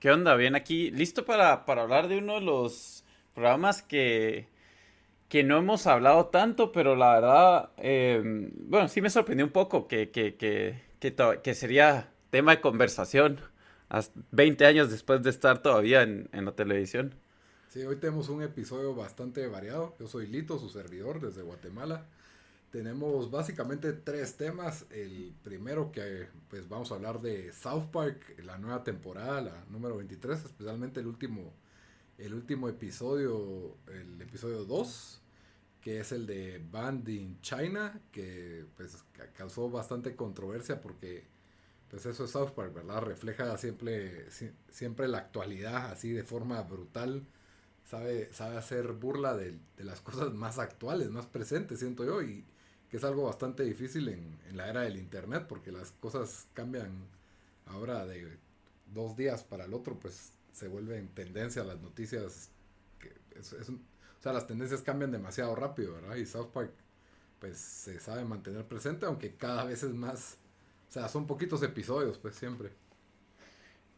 ¿Qué onda? Bien aquí, listo para, para hablar de uno de los programas que, que no hemos hablado tanto, pero la verdad, eh, bueno, sí me sorprendió un poco que, que, que, sería tema de conversación 20 años después de estar todavía en, en la televisión. Sí, hoy tenemos un episodio bastante variado. Yo soy Lito, su servidor, desde Guatemala. Tenemos básicamente tres temas. El primero que pues vamos a hablar de South Park, la nueva temporada, la número 23, especialmente el último, el último episodio, el episodio 2, que es el de Band in China, que pues causó bastante controversia porque pues eso es South Park, ¿verdad? Refleja siempre, siempre la actualidad así de forma brutal. Sabe, sabe hacer burla de, de las cosas más actuales, más presentes, siento yo. Y, que es algo bastante difícil en, en, la era del internet porque las cosas cambian ahora de dos días para el otro pues se vuelven tendencia las noticias que es, es, o sea las tendencias cambian demasiado rápido verdad y South Park pues se sabe mantener presente aunque cada vez es más o sea son poquitos episodios pues siempre.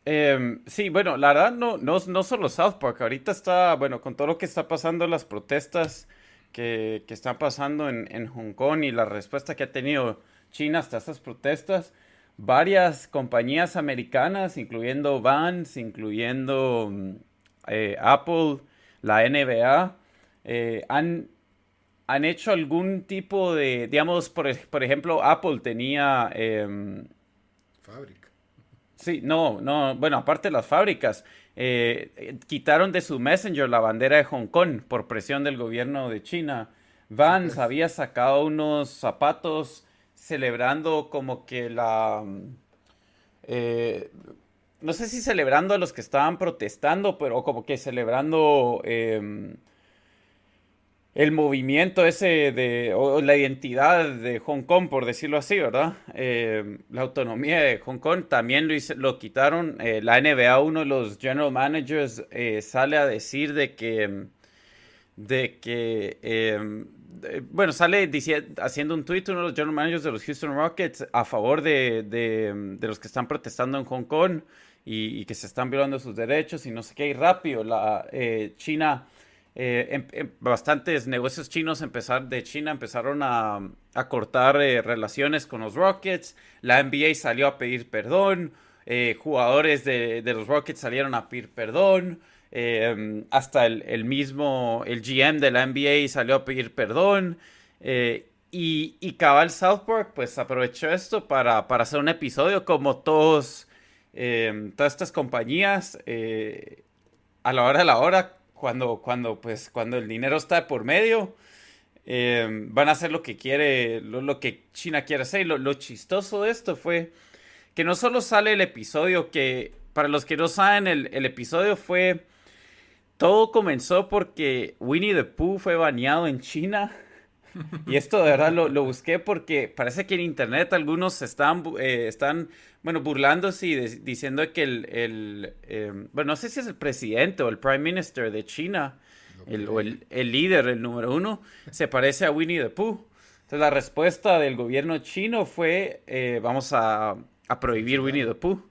Eh, sí, bueno, la verdad no, no, no solo South Park, ahorita está, bueno, con todo lo que está pasando, las protestas, que, que están pasando en, en, Hong Kong y la respuesta que ha tenido China hasta estas protestas, varias compañías americanas, incluyendo Vans, incluyendo eh, Apple, la NBA, eh, han, han hecho algún tipo de, digamos, por, por ejemplo, Apple tenía... Eh, Fábrica. Sí, no, no, bueno, aparte de las fábricas, eh, quitaron de su Messenger la bandera de Hong Kong por presión del gobierno de China. Vans había sacado unos zapatos celebrando como que la... Eh, no sé si celebrando a los que estaban protestando, pero como que celebrando eh, el movimiento ese de, la identidad de Hong Kong, por decirlo así, ¿verdad? Eh, la autonomía de Hong Kong también lo, hice, lo quitaron. Eh, la NBA, uno de los general managers, eh, sale a decir de que, de que, em, bueno, sale diciendo, haciendo un tweet uno de los general managers de los Houston Rockets a favor de, de, los que están protestando en Hong Kong y, y, que se están violando sus derechos y no sé qué, y rápido, la China eh, en, en bastantes negocios chinos empezar, de China empezaron a, cortar eh, relaciones con los Rockets. La NBA salió a pedir perdón. Eh, jugadores de, los Rockets salieron a pedir perdón. Hasta el, el, mismo, el GM de la NBA salió a pedir perdón. y, y Cabal South Park pues aprovechó esto para, para hacer un episodio como todos, todas estas compañías a la hora de la hora cuando, cuando, pues, cuando el dinero está por medio, eh, van a hacer lo que quiere, lo, lo que China quiere hacer. Y lo, lo, chistoso de esto fue que no solo sale el episodio, que para los que no saben, el, el episodio fue... Todo comenzó porque Winnie the Pooh fue baneado en China. Y esto de verdad lo, lo, busqué porque parece que en internet algunos están, eh, están bueno, burlándose y de, diciendo que el, el eh, bueno, no sé si es el presidente o el prime minister de China, el, o el, el, líder, el número uno, se parece a Winnie the Pooh. Entonces la respuesta del gobierno chino fue, eh, vamos a, a, prohibir Winnie the Pooh.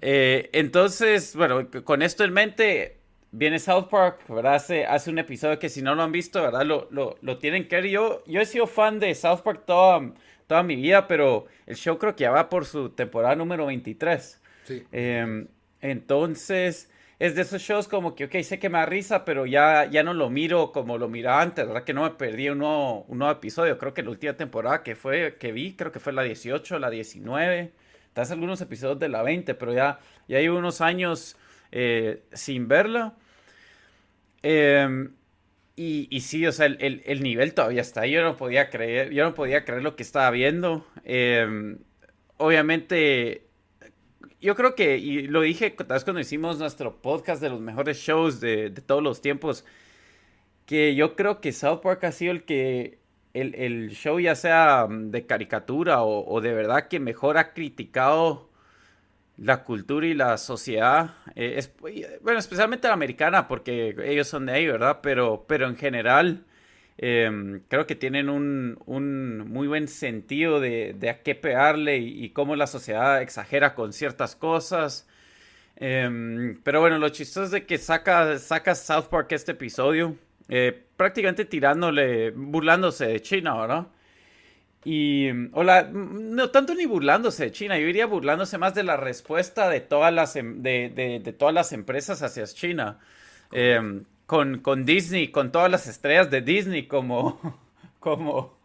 Eh, entonces, bueno, con esto en mente, viene South Park, ¿verdad? Hace, hace un episodio que si no lo han visto, ¿verdad? Lo, lo, lo tienen que ver. Yo, yo he sido fan de South Park toda toda mi vida, pero el show creo que ya va por su temporada número 23. Sí. Em, entonces, es de esos shows como que, ok, sé que me da risa, pero ya, ya no lo miro como lo miraba antes, ¿verdad? Que no me perdí un nuevo, un nuevo episodio. Creo que la última temporada que fue, que vi, creo que fue la 18, la 19. Tal algunos episodios de la 20, pero ya, ya hay unos años eh, sin verla. Em, y, y, sí, o sea, el, el, nivel todavía está. Yo no podía creer, yo no podía creer lo que estaba viendo. Em, obviamente, yo creo que, y lo dije tal vez cuando hicimos nuestro podcast de los mejores shows de, de todos los tiempos, que yo creo que South Park ha sido el que el, el show, ya sea de caricatura o, o, de verdad que mejor ha criticado la cultura y la sociedad, eh, bueno, especialmente la americana, porque ellos son de ahí, ¿verdad? Pero, pero en general, eh, creo que tienen un, un, muy buen sentido de, de a qué pegarle y, cómo la sociedad exagera con ciertas cosas. Eh, pero bueno, lo chistoso es de que saca, saca South Park este episodio, eh, prácticamente tirándole, burlándose de China, ¿verdad? Y, hola, no tanto ni burlándose de China, yo iría burlándose más de la respuesta de todas las, em, de, de, de todas las empresas hacia China. Eh, con, con, Disney, con todas las estrellas de Disney como, como,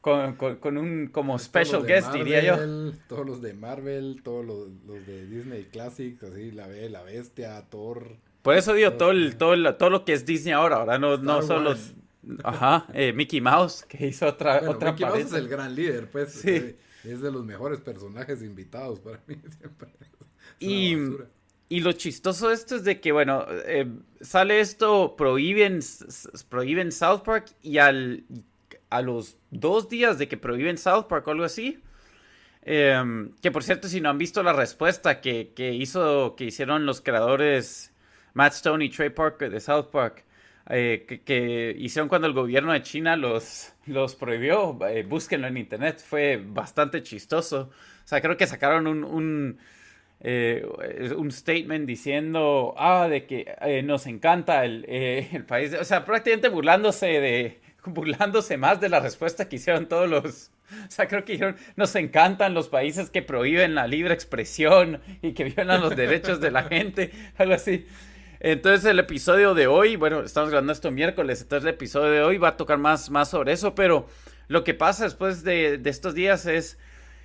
con, con, con un como special guest, Marvel, diría yo. Todos los de Marvel, todos los, los, de Disney Classics, así, la, la Bestia, Thor. Por eso digo, todo, el, todo, el, todo lo que es Disney ahora, ahora no, no solo los Ajá, eh, Mickey Mouse, que hizo otra, bueno, otra Mickey Mouse es el gran líder, pues. Sí. Es de los mejores personajes invitados para mí siempre. Y, y, lo chistoso de esto es de que, bueno, eh, sale esto, prohíben, prohíben South Park y al, a los dos días de que prohíben South Park o algo así, eh, que por cierto, si no han visto la respuesta que, que, hizo, que hicieron los creadores Matt Stone y Trey Parker de South Park, eh, que, hicieron cuando el gobierno de China los, los prohibió. Eh, búsquenlo en internet, fue bastante chistoso. O sea, creo que sacaron un, un, eh, un statement diciendo, ah, de que eh, nos encanta el, el, país. O sea, prácticamente burlándose de, burlándose más de la respuesta que hicieron todos los... O sea, creo que dijeron, nos encantan los países que prohíben la libre expresión y que violan los derechos de la gente, algo así. Entonces el episodio de hoy, bueno, estamos grabando esto miércoles, entonces el episodio de hoy va a tocar más, más sobre eso, pero lo que pasa después de, de estos días es,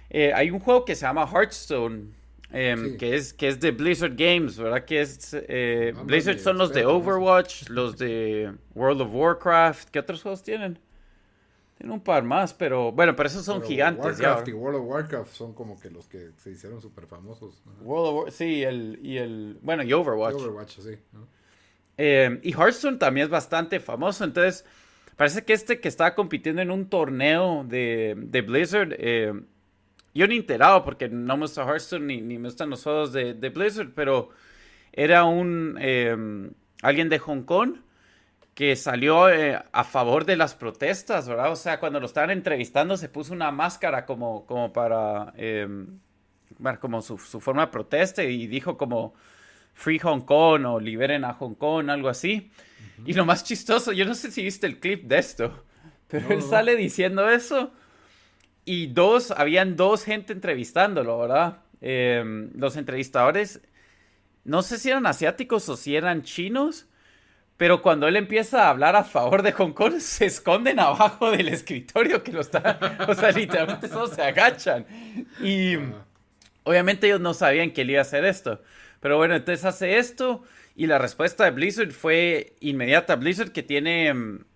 eh, hay un juego que se llama Hearthstone, eh, sí. que, es, que es de Blizzard Games, ¿verdad? Que es, eh, Blizzard son los de Overwatch, los de World of Warcraft, ¿qué otros juegos tienen? Tiene un par más, pero bueno, pero esos son pero gigantes. Warcraft ya. y World of Warcraft son como que los que se hicieron súper famosos. ¿no? World of War, sí, el, y el, bueno, y Overwatch. Y Overwatch, sí. ¿no? Eh, y Hearthstone también es bastante famoso, entonces parece que este que estaba compitiendo en un torneo de, de Blizzard, eh, yo ni enterado porque no me gusta Hearthstone ni, ni me gustan los juegos de, de Blizzard, pero era un, eh, alguien de Hong Kong que salió eh, a favor de las protestas, ¿verdad? O sea, cuando lo estaban entrevistando se puso una máscara como, como para, eh, como su, su, forma de protesta y dijo como Free Hong Kong o liberen a Hong Kong, algo así. Uh -huh. Y lo más chistoso, yo no sé si viste el clip de esto, pero no, él no. sale diciendo eso y dos, habían dos gente entrevistándolo, ¿verdad? Eh, los entrevistadores, no sé si eran asiáticos o si eran chinos pero cuando él empieza a hablar a favor de Hong Kong, se esconden abajo del escritorio que lo está. O sea, literalmente solo se agachan. Y obviamente ellos no sabían que él iba a hacer esto. Pero bueno, entonces hace esto. Y la respuesta de Blizzard fue inmediata. Blizzard que tiene.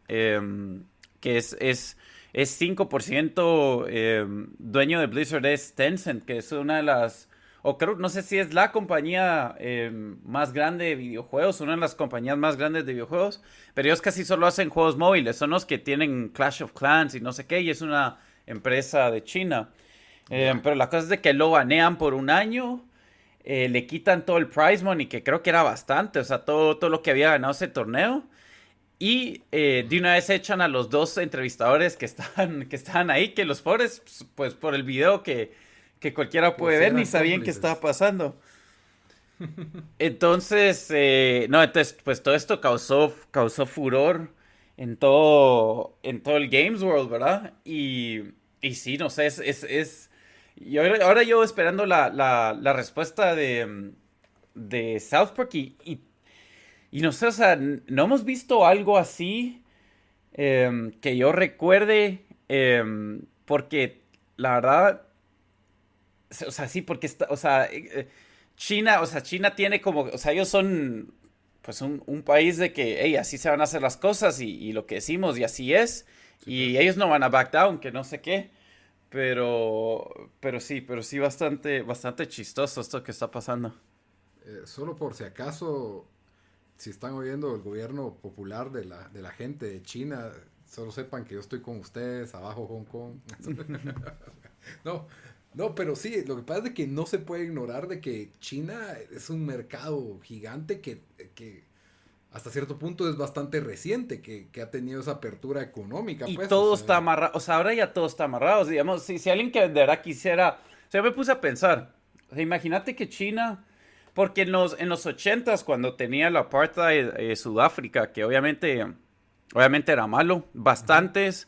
Eh, que es. es es 5% eh, dueño de Blizzard es Tencent, que es una de las o creo, no sé si es la compañía eh, más grande de videojuegos, una de las compañías más grandes de videojuegos, pero ellos casi solo hacen juegos móviles, son los que tienen Clash of Clans y no sé qué, y es una empresa de China. Eh, yeah. Pero la cosa es de que lo banean por un año, eh, le quitan todo el prize money, que creo que era bastante, o sea, todo, todo lo que había ganado ese torneo. Y eh, de una vez echan a los dos entrevistadores que estaban, que estaban ahí, que los pobres, pues por el video que, que cualquiera puede pues ver, ni sabían qué estaba pasando. Entonces, eh, no, entonces, pues todo esto causó, causó furor en todo, en todo el Games World, ¿verdad? Y, Y sí, no sé, es... es, es... Y ahora, yo esperando la, la, la respuesta de, de South Park y, y, no sé, o sea, no hemos visto algo así em, que yo recuerde, em, porque la verdad, o sea, sí, porque está, o sea, eh, eh, China, o sea, China tiene como, o sea, ellos son pues un, un país de que, hey, así se van a hacer las cosas y, y lo que decimos y así es. y ellos no van a back down, que no sé qué. Pero, pero sí, pero sí bastante, bastante chistoso esto que está pasando. Eh, solo por si acaso, si están oyendo el gobierno popular de la, de la gente de China, solo sepan que yo estoy con ustedes, abajo Hong Kong. no, no, pero sí, lo que pasa es que no se puede ignorar de que China es un mercado gigante que, que hasta cierto punto es bastante reciente, que, que ha tenido esa apertura económica. Y pues, todo está amarrado, o sea, ahora ya todo está amarrado, digamos, si, si alguien que de verdad quisiera, o sea, yo me puse a pensar, imagínate que China, porque en los, en los 80s, cuando tenía la apartheid de Sudáfrica, que obviamente, obviamente era malo, bastantes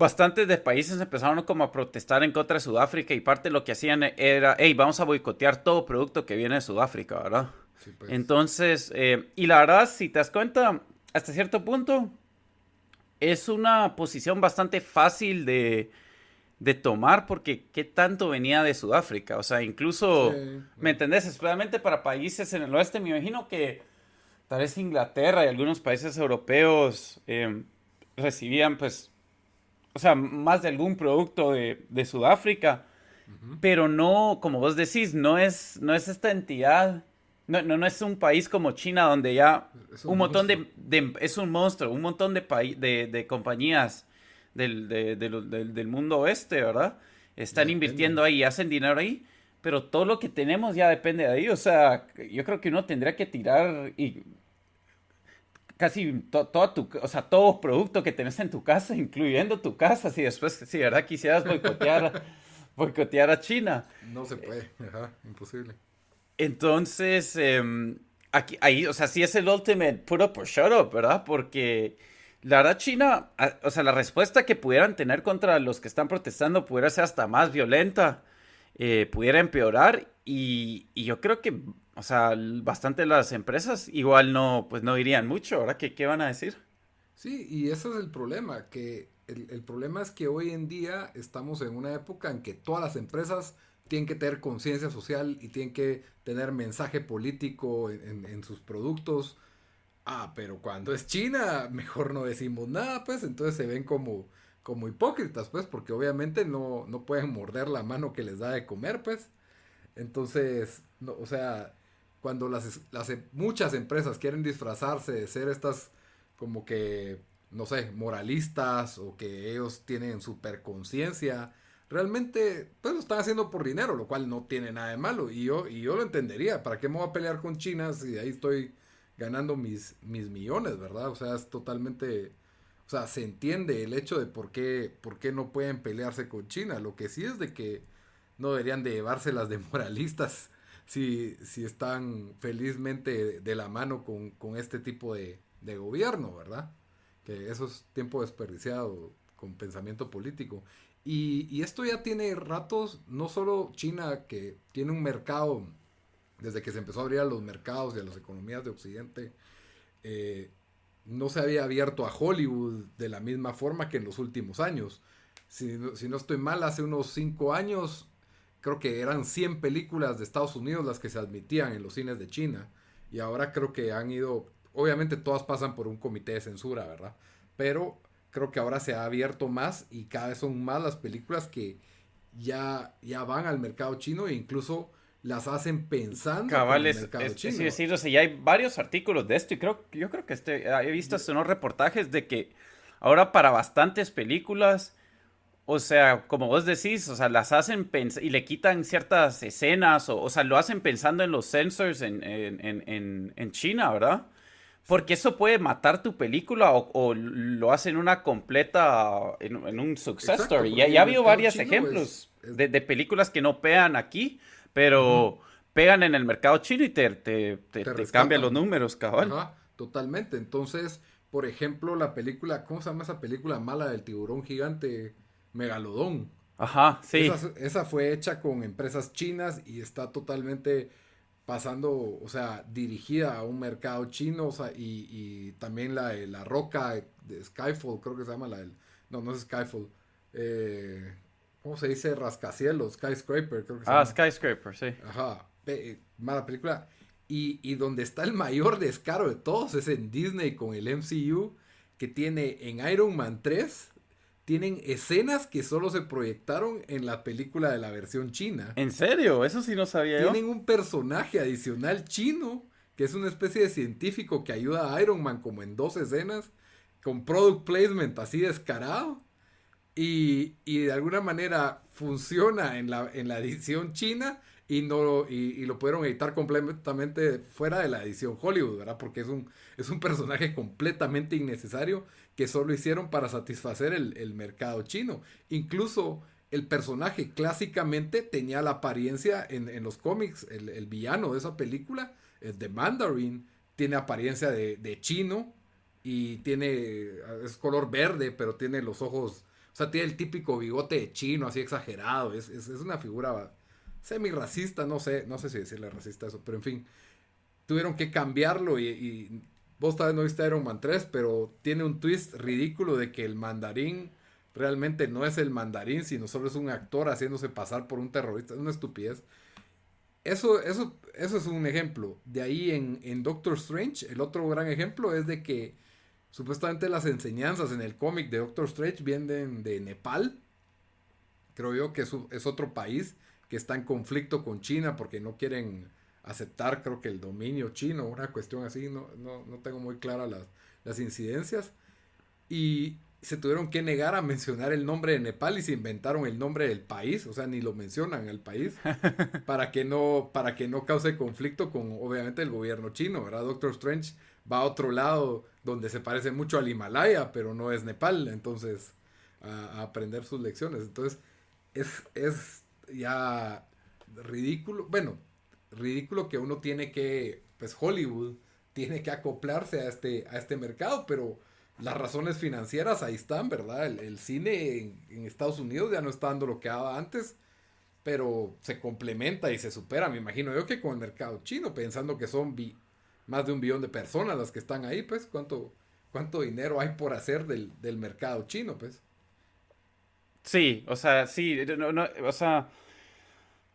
bastantes de países empezaron como a protestar en contra de Sudáfrica y parte de lo que hacían era, hey, vamos a boicotear todo producto que viene de Sudáfrica, ¿verdad? Pues. Entonces, eh, y la verdad, si te das cuenta, hasta cierto punto, es una posición bastante fácil de, de tomar porque qué tanto venía de Sudáfrica. O sea, incluso, ¿me entendés? Especialmente para países en el oeste, me imagino que tal vez Inglaterra y algunos países europeos eh, recibían pues o sea, más de algún producto de, de Sudáfrica, pero no, como vos decís, no es, no es esta entidad, no, no, no es un país como China donde ya un, montón de, es un monstruo, un montón de, de, de compañías del, del, del, mundo oeste, ¿verdad? Están invirtiendo ahí, hacen dinero ahí, pero todo lo que tenemos ya depende de ahí, o sea, yo creo que uno tendría que tirar y casi todo tu, o sea, todo producto que tenés en tu casa, incluyendo tu casa, si después, si verdad quisieras boicotear, boicotear a China. No se puede, ajá, imposible. Entonces, em, aquí, ahí, o sea, sí es el ultimate put up or shut up, ¿verdad? Porque la verdad China, o sea, la respuesta que pudieran tener contra los que están protestando pudiera ser hasta más violenta, eh, pudiera empeorar y, y yo creo que o sea, bastante las empresas igual no, pues no irían mucho. ¿Ahora qué, qué van a decir? Sí, y ese es el problema, que el, problema es que hoy en día estamos en una época en que todas las empresas tienen que tener conciencia social y tienen que tener mensaje político en, sus productos. Ah, pero cuando es China, mejor no decimos nada, pues entonces se ven como, como hipócritas, pues, porque obviamente no, no pueden morder la mano que les da de comer, pues. Entonces, no, o sea, cuando las, las, muchas empresas quieren disfrazarse de ser estas como que, no sé, moralistas o que ellos tienen super conciencia, realmente pues lo están haciendo por dinero, lo cual no tiene nada de malo. Y yo, lo entendería, ¿para qué me voy a pelear con China si ahí estoy ganando mis, mis millones, verdad? O sea, es totalmente... O sea, se entiende el hecho de por qué, por qué no pueden pelearse con China. Lo que sí es de que no deberían de llevárselas de moralistas si, si están felizmente de la mano con, este tipo de, gobierno, ¿verdad? Que eso es tiempo desperdiciado con pensamiento político. Y, esto ya tiene ratos, no solo China, que tiene un mercado, desde que se empezó a abrir a los mercados y a las economías de Occidente, eh, no se había abierto a Hollywood de la misma forma que en los últimos años. Si, si no estoy mal, hace unos cinco años creo que eran 100 películas de Estados Unidos las que se admitían en los cines de China. Y ahora creo que han ido, obviamente todas pasan por un comité de censura, ¿verdad? Pero creo que ahora se ha abierto más y cada vez son más las películas que ya, ya van al mercado chino e incluso las hacen pensando en el mercado chino. Sí, sí, o sea, ya hay varios artículos de esto y creo, yo creo que este, he visto hasta unos reportajes de que ahora para bastantes películas o sea, como vos decís, o sea, las hacen y le quitan ciertas escenas, o, o sea, lo hacen pensando en los sensors en, en, en, en China, ¿verdad? Porque eso puede matar tu película o, lo hacen una completa, en, un success story. Ya, ya ha habido varios ejemplos De, de, películas que no pegan aquí, pero pegan en el mercado chino y te, te, te, cambian los números, cabrón. Ajá, totalmente. Entonces, por ejemplo, la película, ¿cómo se llama esa película mala del tiburón gigante? Megalodón. Ajá, sí. Esa, fue hecha con empresas chinas y está totalmente pasando, o sea, dirigida a un mercado chino, o sea, y, también la, la roca de Skyfall, creo que se llama la del, no, no es Skyfall, eh, ¿cómo se dice? Rascacielos, Skyscraper, creo que se ah, Skyscraper, sí. Ajá, eh, mala película. Y, y, donde está el mayor descaro de todos es en Disney con el MCU, que tiene en Iron Man 3, tienen escenas que solo se proyectaron en la película de la versión china. ¿En serio? Eso sí no sabía yo. Tienen un personaje adicional chino, que es una especie de científico que ayuda a Iron Man como en dos escenas, con product placement así descarado. Y, y de alguna manera funciona en la, en la edición china y no y, lo pudieron editar completamente fuera de la edición Hollywood, ¿verdad? Porque es un, es un personaje completamente innecesario que solo hicieron para satisfacer el, mercado chino. Incluso el personaje clásicamente tenía la apariencia en, los cómics, el, villano de esa película, el de Mandarin, tiene apariencia de, chino y tiene, es color verde, pero tiene los ojos, o sea, tiene el típico bigote de chino, así exagerado, es, es, es una figura semi-racista, no sé, no sé si decirle racista eso, pero en fin, tuvieron que cambiarlo y, vos tal vez no viste Iron Man 3, pero tiene un twist ridículo de que el mandarín realmente no es el mandarín, sino solo es un actor haciéndose pasar por un terrorista, es una estupidez. Eso, eso, eso es un ejemplo. De ahí en, en Doctor Strange, el otro gran ejemplo es de que supuestamente las enseñanzas en el cómic de Doctor Strange vienen de Nepal. Creo yo que es otro país que está en conflicto con China porque no quieren aceptar, creo que el dominio chino, una cuestión así, no, no, no tengo muy claras las, las incidencias. Y se tuvieron que negar a mencionar el nombre de Nepal y se inventaron el nombre del país, o sea, ni lo mencionan el país, para que no, para que no cause conflicto con obviamente el gobierno chino, ¿verdad? Doctor Strange va a otro lado donde se parece mucho al Himalaya, pero no es Nepal, entonces a, a aprender sus lecciones. Entonces, es, es ya ridículo, bueno, ridículo que uno tiene que, pues Hollywood tiene que acoplarse a este, a este mercado, pero las razones financieras ahí están, ¿verdad? El, cine en, Estados Unidos ya no está dando lo que daba antes, pero se complementa y se supera, me imagino yo que con el mercado chino, pensando que son más de un billón de personas las que están ahí, pues, ¿cuánto, cuánto dinero hay por hacer del, del mercado chino, pues? Sí, o sea, sí, no, no, o sea,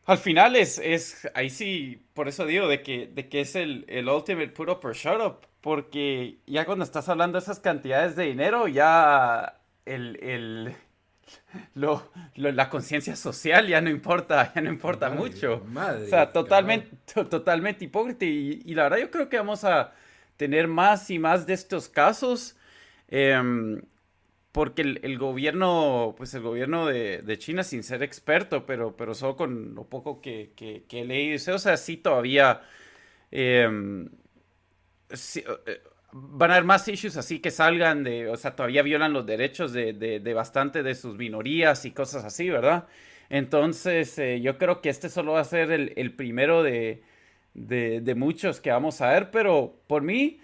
al final es, es, ahí sí, por eso digo, de que, de que es el, el ultimate put up or shut up, porque ya cuando estás hablando de esas cantidades de dinero, ya el, el lo, la conciencia social ya no importa, ya no importa mucho. o sea, totalmente, totalmente hipócrita. Y, y, la verdad yo creo que vamos a tener más y más de estos casos. Eh, porque el, gobierno, pues el gobierno de, China, sin ser experto, pero, pero solo con lo poco que, he leído, o sea, sí todavía em, eh, van a haber más issues así que salgan de, o sea, todavía violan los derechos de, de, bastante de sus minorías y cosas así, ¿verdad? Entonces, eh, yo creo que este solo va a ser el, primero de, de, muchos que vamos a ver, pero por mí,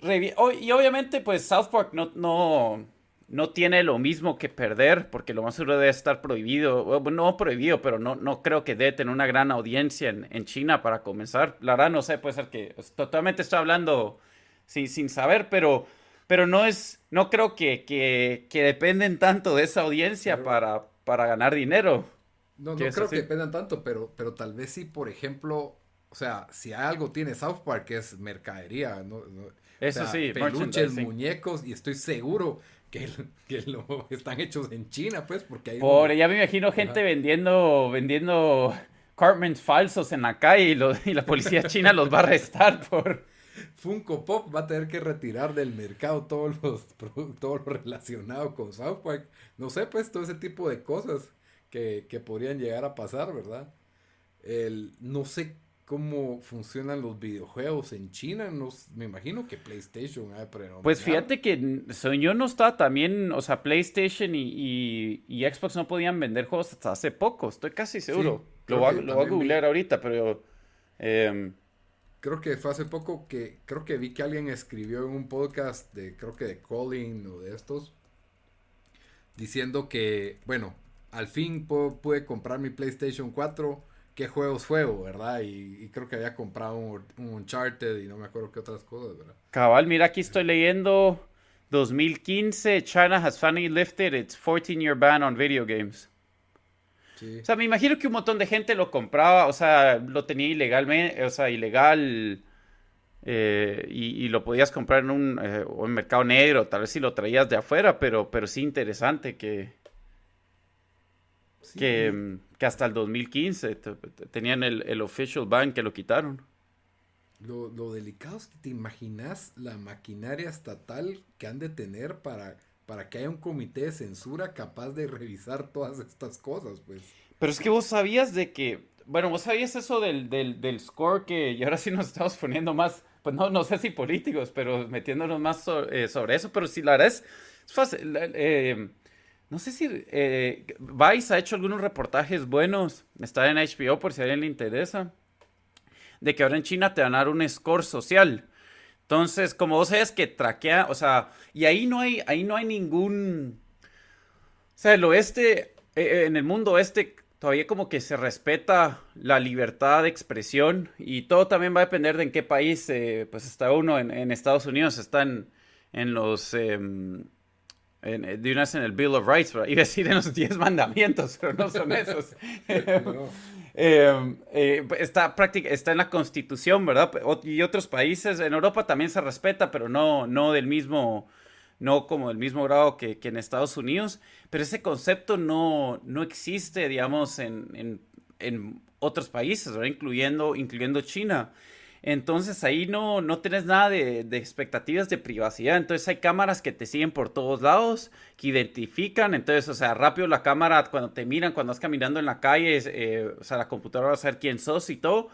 y obviamente, pues South Park no no tiene lo mismo que perder, porque lo más seguro debe estar prohibido, no prohibido, pero no, no creo que debe tener una gran audiencia en, China para comenzar. La verdad no sé, puede ser que totalmente estoy hablando sin, sin saber, pero, pero no es, no creo que, que, dependen tanto de esa audiencia para, para ganar dinero. No, no creo que dependan tanto, pero, pero tal vez sí, por ejemplo, o sea, si algo tiene South Park es mercadería, ¿no? Eso sí, peluches, muñecos, y estoy seguro que, que lo están hechos en China, pues, porque hay... Por, ya me imagino gente vendiendo, vendiendo Cartmans falsos en la calle y, la policía china los va a arrestar por... Funko Pop va a tener que retirar del mercado todos los todo lo relacionado con South Park. No sé, pues, todo ese tipo de cosas que, que podrían llegar a pasar, ¿verdad? El, no sé cómo funcionan los videojuegos en China. No, me imagino que PlayStation Pues fíjate que yo no está también, o sea, PlayStation y, Xbox no podían vender juegos hasta hace poco, estoy casi seguro. lo, voy, a googlear ahorita, pero... Em, creo que fue hace poco que creo que vi que alguien escribió en un podcast de creo que de Colin o de estos diciendo que, bueno, al fin pude comprar mi PlayStation 4, qué juegos juego, ¿verdad? Y, creo que había comprado un, Uncharted y no me acuerdo qué otras cosas, ¿verdad? Cabal, mira, aquí estoy leyendo 2015, China has finally lifted its 14-year ban on video games. O sea, me imagino que un montón de gente lo compraba, o sea, lo tenía ilegalmente, o sea, ilegal eh, y, lo podías comprar en un, eh, mercado negro, tal vez si lo traías de afuera, pero, pero sí interesante que, que, hasta el 2015 tenían el, el, official ban que lo quitaron. Lo, lo, delicado es que te imaginas la maquinaria estatal que han de tener para, para que haya un comité de censura capaz de revisar todas estas cosas, pues. Pero es que vos sabías de que, bueno, vos sabías eso del, del, del score que, y ahora sí nos estamos poniendo más pues no, no sé si políticos, pero metiéndonos más eh, sobre eso, pero sí, la verdad es, fácil. Eh, no sé si eh, Vice ha hecho algunos reportajes buenos, está en HBO por si a alguien le interesa, de que ahora en China te van a dar un score social. Entonces, como vos sabes que traquea, o sea, y ahí no hay, ahí no hay ningún, o sea, el oeste, en el mundo oeste todavía como que se respeta la libertad de expresión y todo también va a depender de en qué país eh, pues está uno. En, Estados Unidos están en los... En, de vez en el Bill of Rights, iba a decir en los 10 mandamientos, pero no son esos. Em, eh, está, está en la constitución, ¿verdad? Y otros países, en Europa también se respeta, pero no, no del mismo no como del mismo grado que, en Estados Unidos, pero ese concepto no, no existe, digamos, en, otros países, Incluyendo, incluyendo China. Entonces ahí no, no tienes nada de, expectativas de privacidad. Entonces hay cámaras que te siguen por todos lados, que identifican. Entonces, o sea, rápido la cámara, cuando te miran, cuando vas caminando en la calle, eh, o sea, la computadora va a saber quién sos y todo.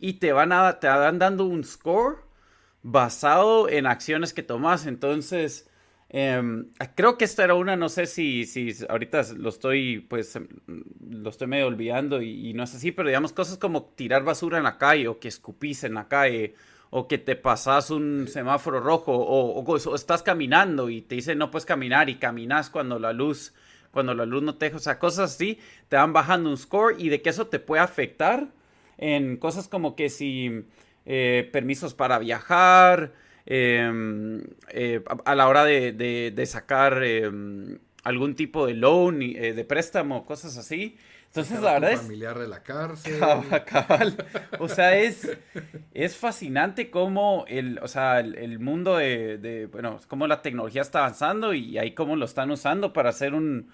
Y te van, a, te van dando un score basado en acciones que tomas. Entonces, Em, creo que esta era una, no sé si, si ahorita lo estoy, pues, em, lo estoy medio olvidando y, no es así, pero digamos cosas como tirar basura en la calle o que escupís en la calle o que te pasas un semáforo rojo o, estás caminando y te dicen no puedes caminar y caminas cuando la luz, cuando la luz no te deja, o sea, cosas así, te van bajando un score y de que eso te puede afectar en cosas como que si eh, permisos para viajar, Em, eh, a, la hora de, sacar em, algún tipo de loan, eh, de préstamo, cosas así. Entonces, la verdad es. familiar de la cárcel. O sea, es, es fascinante cómo el, o sea, el, mundo de, Bueno, cómo la tecnología está avanzando y ahí cómo lo están usando para hacer un.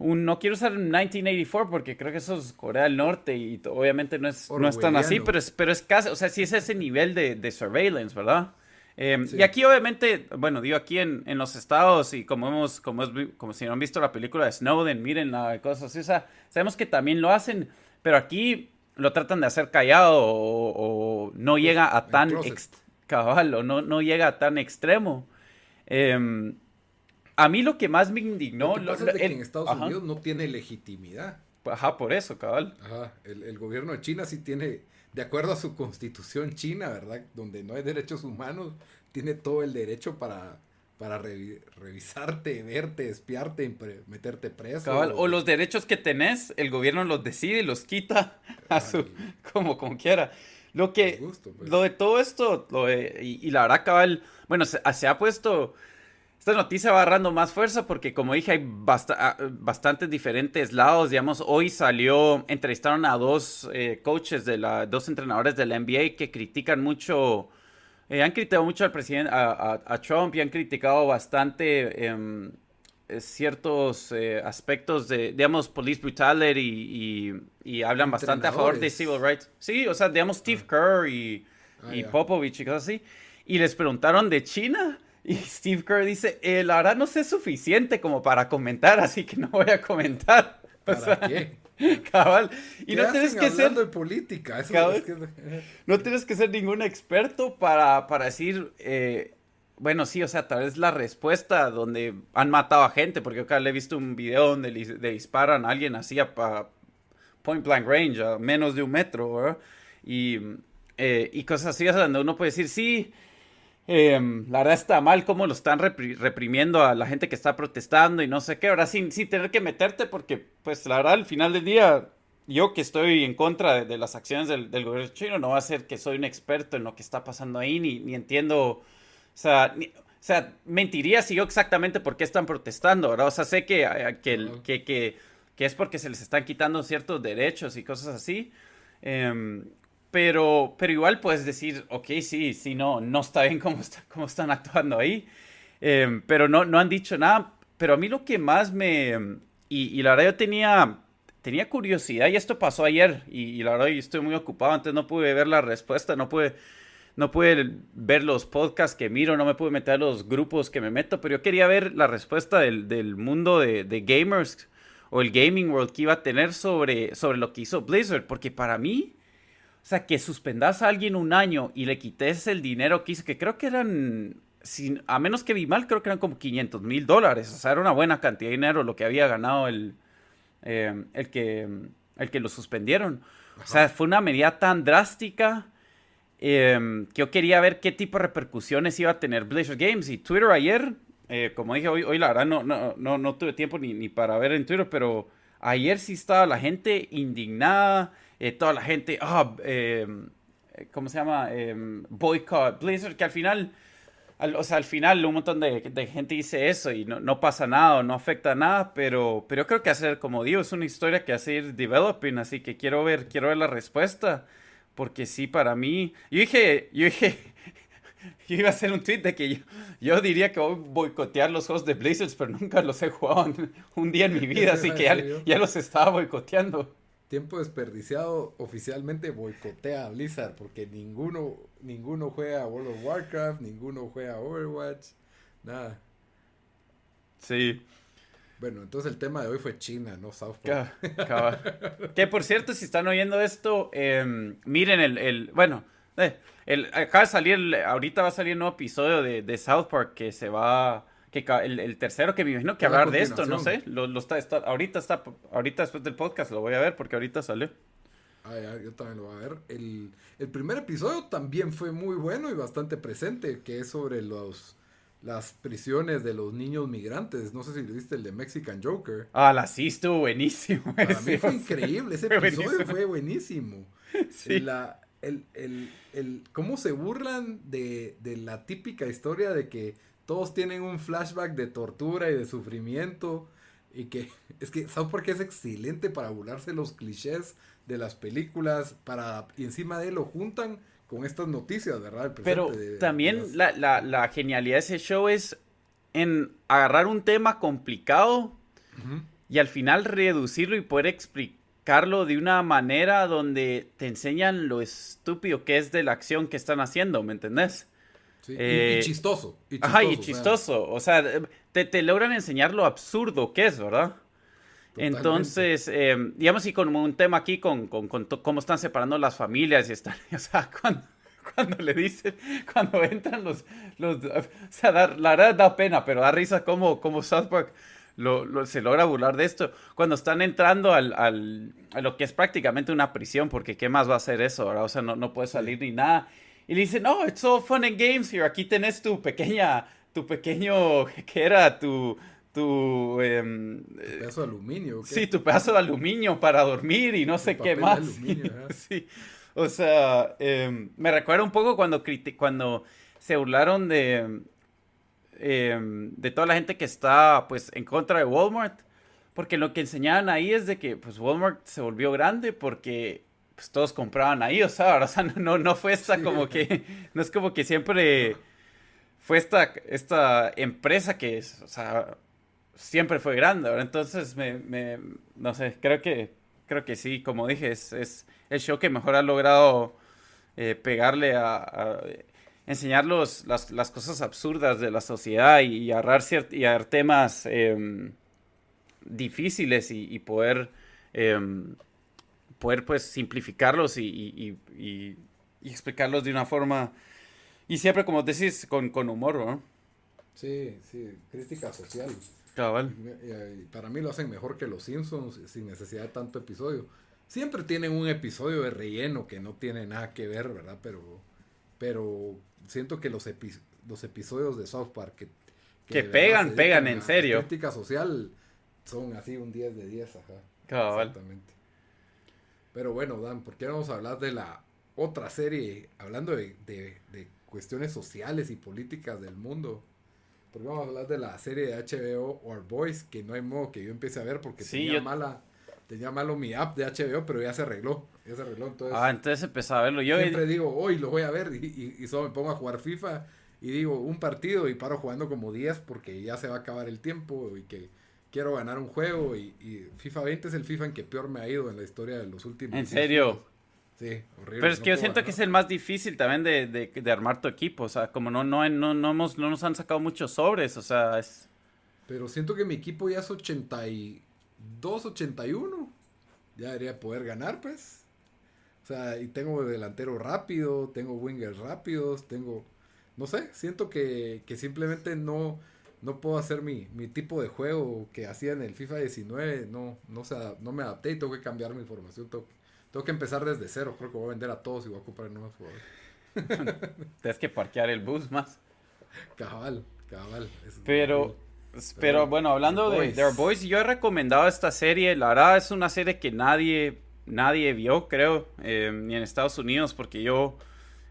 Un, no quiero usar 1984 porque creo que eso es Corea del Norte y obviamente no es, no es tan así, pero es, pero es casi, o sea, sí es ese nivel de, de surveillance, ¿verdad? Em, y aquí obviamente, bueno, digo aquí en, en, los estados y como hemos, como, es, como si no han visto la película de Snowden, miren la cosa así, o sea, sabemos que también lo hacen, pero aquí lo tratan de hacer callado o, no pues, llega a tan cabal o no, no llega a tan extremo. Em, a mí lo que más me indignó... Lo que pasa es que en Estados Unidos no tiene legitimidad. Ajá, por eso, cabal. Ajá, el, el gobierno de China sí tiene de acuerdo a su constitución china, ¿verdad? Donde no hay derechos humanos, tiene todo el derecho para, para revisarte, verte, espiarte, meterte preso. o los derechos que tenés, el gobierno los decide y los quita a su, como, como quiera. Lo que, pues. lo de todo esto, lo y, la verdad, cabal, bueno, se, se ha puesto esta noticia va agarrando más fuerza porque, como dije, hay ah, bastantes diferentes lados. Digamos, hoy salió, entrevistaron a dos eh, coaches, de la, dos entrenadores de la NBA que critican mucho, eh, han criticado mucho al presidente, a, Trump y han criticado bastante em, eh, ciertos aspectos de, digamos, police brutality y, hablan bastante a favor de civil rights. Sí, o sea, digamos, Steve ah. Kerr y, ah, y Popovich y cosas así. Y les preguntaron de China. Y Steve Kerr dice, eh, la verdad no sé suficiente como para comentar, así que no voy a comentar. ¿Para qué? Cabal. Y no tienes que ser... de política. No tienes que ser ningún experto para, para decir... Eh, bueno, sí, o sea, tal vez la respuesta donde han matado a gente, porque acá le he visto un video donde le, disparan a alguien así a, point blank range, a menos de un metro, Y, eh, y cosas así, o sea, donde uno puede decir, sí, Em, la verdad está mal cómo lo están reprimiendo a la gente que está protestando y no sé qué. Ahora sin, sin tener que meterte porque, pues la verdad, al final del día, yo que estoy en contra de, las acciones del, gobierno chino, no va a ser que soy un experto en lo que está pasando ahí, ni, ni entiendo, o sea, o sea, mentiría si yo exactamente por qué están protestando, ¿verdad? O sea, sé que, eh, que, que, que, que es porque se les están quitando ciertos derechos y cosas así. Eh, pero, pero igual puedes decir, ok, sí, sí, no, no está bien cómo, está, cómo están actuando ahí. Em, pero no, no han dicho nada. Pero a mí lo que más me... Y, y la verdad yo tenía, tenía curiosidad y esto pasó ayer y, la verdad yo estoy muy ocupado, antes no pude ver la respuesta, no pude, no pude ver los podcasts que miro, no me pude meter a los grupos que me meto, pero yo quería ver la respuesta del, del mundo de, de, gamers o el gaming world que iba a tener sobre, sobre lo que hizo Blizzard, porque para mí o sea, que suspendas a alguien un año y le quites el dinero que hizo, que creo que eran, sin, a menos que vi mal, creo que eran como 500 mil dólares. O sea, era una buena cantidad de dinero lo que había ganado el, eh, el, que, el que lo suspendieron. O sea, fue una medida tan drástica em, que yo quería ver qué tipo de repercusiones iba a tener Blizzard Games. Y Twitter ayer, eh, como dije, hoy, hoy la verdad no, no, no, no tuve tiempo ni, ni para ver en Twitter, pero ayer sí estaba la gente indignada eh, toda la gente, ah, em, ¿cómo se llama? Em, boycott Blizzard, que al final, o sea, al final un montón de, gente dice eso y no, pasa nada no afecta nada, pero, pero yo creo que hacer, como digo, es una historia que hace ir developing, así que quiero ver, quiero ver la respuesta, porque sí, para mí, yo dije, yo dije, yo iba a hacer un tweet de que yo, diría que voy a boicotear los juegos de Blizzard, pero nunca los he jugado un día en mi vida, así que ya, ya los estaba boicoteando tiempo desperdiciado oficialmente boicotea a Blizzard porque ninguno ninguno juega World of Warcraft, ninguno juega Overwatch, nada. Sí. Bueno, entonces el tema de hoy fue China, no South Park. que por cierto, si están oyendo esto, em, miren el, el bueno, eh, el, acaba de salir, ahorita va a salir un nuevo episodio de, de South Park que se va que el, tercero que me imagino que hablar de esto, no sé, lo, está, está, ahorita está, ahorita después del podcast lo voy a ver porque ahorita salió. Ah, yo también lo voy a ver. El, el, primer episodio también fue muy bueno y bastante presente, que es sobre los las prisiones de los niños migrantes. No sé si lo viste el de Mexican Joker. Ah, la sí estuvo buenísimo. Para mí fue increíble, ese episodio fue buenísimo. Sí. La, el, el, el, cómo se burlan de, de la típica historia de que todos tienen un flashback de tortura y de sufrimiento. Y que es que South Park es excelente para burlarse los clichés de las películas. Para, y encima de él lo juntan con estas noticias, ¿verdad? Pero también la, la, genialidad de ese show es en agarrar un tema complicado y al final reducirlo y poder explicarlo de una manera donde te enseñan lo estúpido que es de la acción que están haciendo, ¿me entendés? Y, eh, chistoso, Ajá, y chistoso. O sea, te, te, logran enseñar lo absurdo que es, ¿verdad? Entonces, eh, digamos, y con un tema aquí con, con, cómo están separando las familias y están, o sea, cuando, cuando le dicen, cuando entran los, los o sea, la verdad da pena, pero da risa cómo, cómo South Park lo, se logra burlar de esto. Cuando están entrando al, al, a lo que es prácticamente una prisión, porque ¿qué más va a hacer eso, ¿verdad? O sea, no, no puede salir ni nada. Y le dice, no, it's all fun and games here. Aquí tenés tu pequeña, tu pequeño, ¿qué era? Tu, tu, em, pedazo de aluminio. Sí, tu pedazo de aluminio para dormir y no sé qué más. sí. O sea, em, me recuerda un poco cuando, cuando se burlaron de, em, de toda la gente que está pues en contra de Walmart. Porque lo que enseñaban ahí es de que pues Walmart se volvió grande porque pues todos compraban ahí, o sea, o sea no, no fue esta como que, no es como que siempre fue esta, esta empresa que, o sea, siempre fue grande, ahora entonces me, me, no sé, creo que, creo que sí, como dije, es, es el show que mejor ha logrado eh, pegarle a, enseñar los, las, las, cosas absurdas de la sociedad y, agarrar, y agarrar temas em, difíciles y, y poder em, poder pues simplificarlos y, explicarlos de una forma, y siempre como decís, con, con humor, ¿no? Sí, sí, crítica social. Cabal. Para mí lo hacen mejor que los Simpsons sin necesidad de tanto episodio. Siempre tienen un episodio de relleno que no tiene nada que ver, ¿verdad? Pero, pero siento que los episodios, los episodios de South Park que, que, pegan, pegan, en serio. La crítica social son así un 10 de 10, ajá. Exactamente. Pero bueno, Dan, ¿por qué vamos a hablar de la otra serie, hablando de, de, cuestiones sociales y políticas del mundo? Porque vamos a hablar de la serie de HBO Our Boys, que no hay modo que yo empiece a ver porque tenía mala tenía malo mi app de HBO, pero ya se arregló. Ya se arregló. Entonces, ah, entonces empecé a verlo. Yo siempre digo, hoy lo voy a ver y, y, solo me pongo a jugar FIFA y digo un partido y paro jugando como 10 porque ya se va a acabar el tiempo y que quiero ganar un juego. Y, FIFA 20 es el FIFA en que peor me ha ido en la historia de los últimos. ¿En serio? Sí, horrible. Pero es que yo siento que es el más difícil también de, de, de, armar tu equipo. O sea, como no, no, no, no, hemos, no nos han sacado muchos sobres. O sea, es. Pero siento que mi equipo ya es 82, 81 ya debería poder ganar, pues. O sea, y tengo delantero rápido, tengo wingers rápidos, tengo, no sé, siento que, que simplemente no, no puedo hacer mi, mi, tipo de juego que hacía en el FIFA 19, no, no, no me adapté y tengo que cambiar mi formación, tengo, tengo, que empezar desde cero, creo que voy a vender a todos y voy a comprar nuevos jugadores. Tienes que parquear el bus más. Cabal, cabal. Pero... Pero, bueno, hablando de The Boys, yo he recomendado esta serie. La verdad es una serie que nadie, nadie vio, creo, eh, ni en Estados Unidos, porque yo,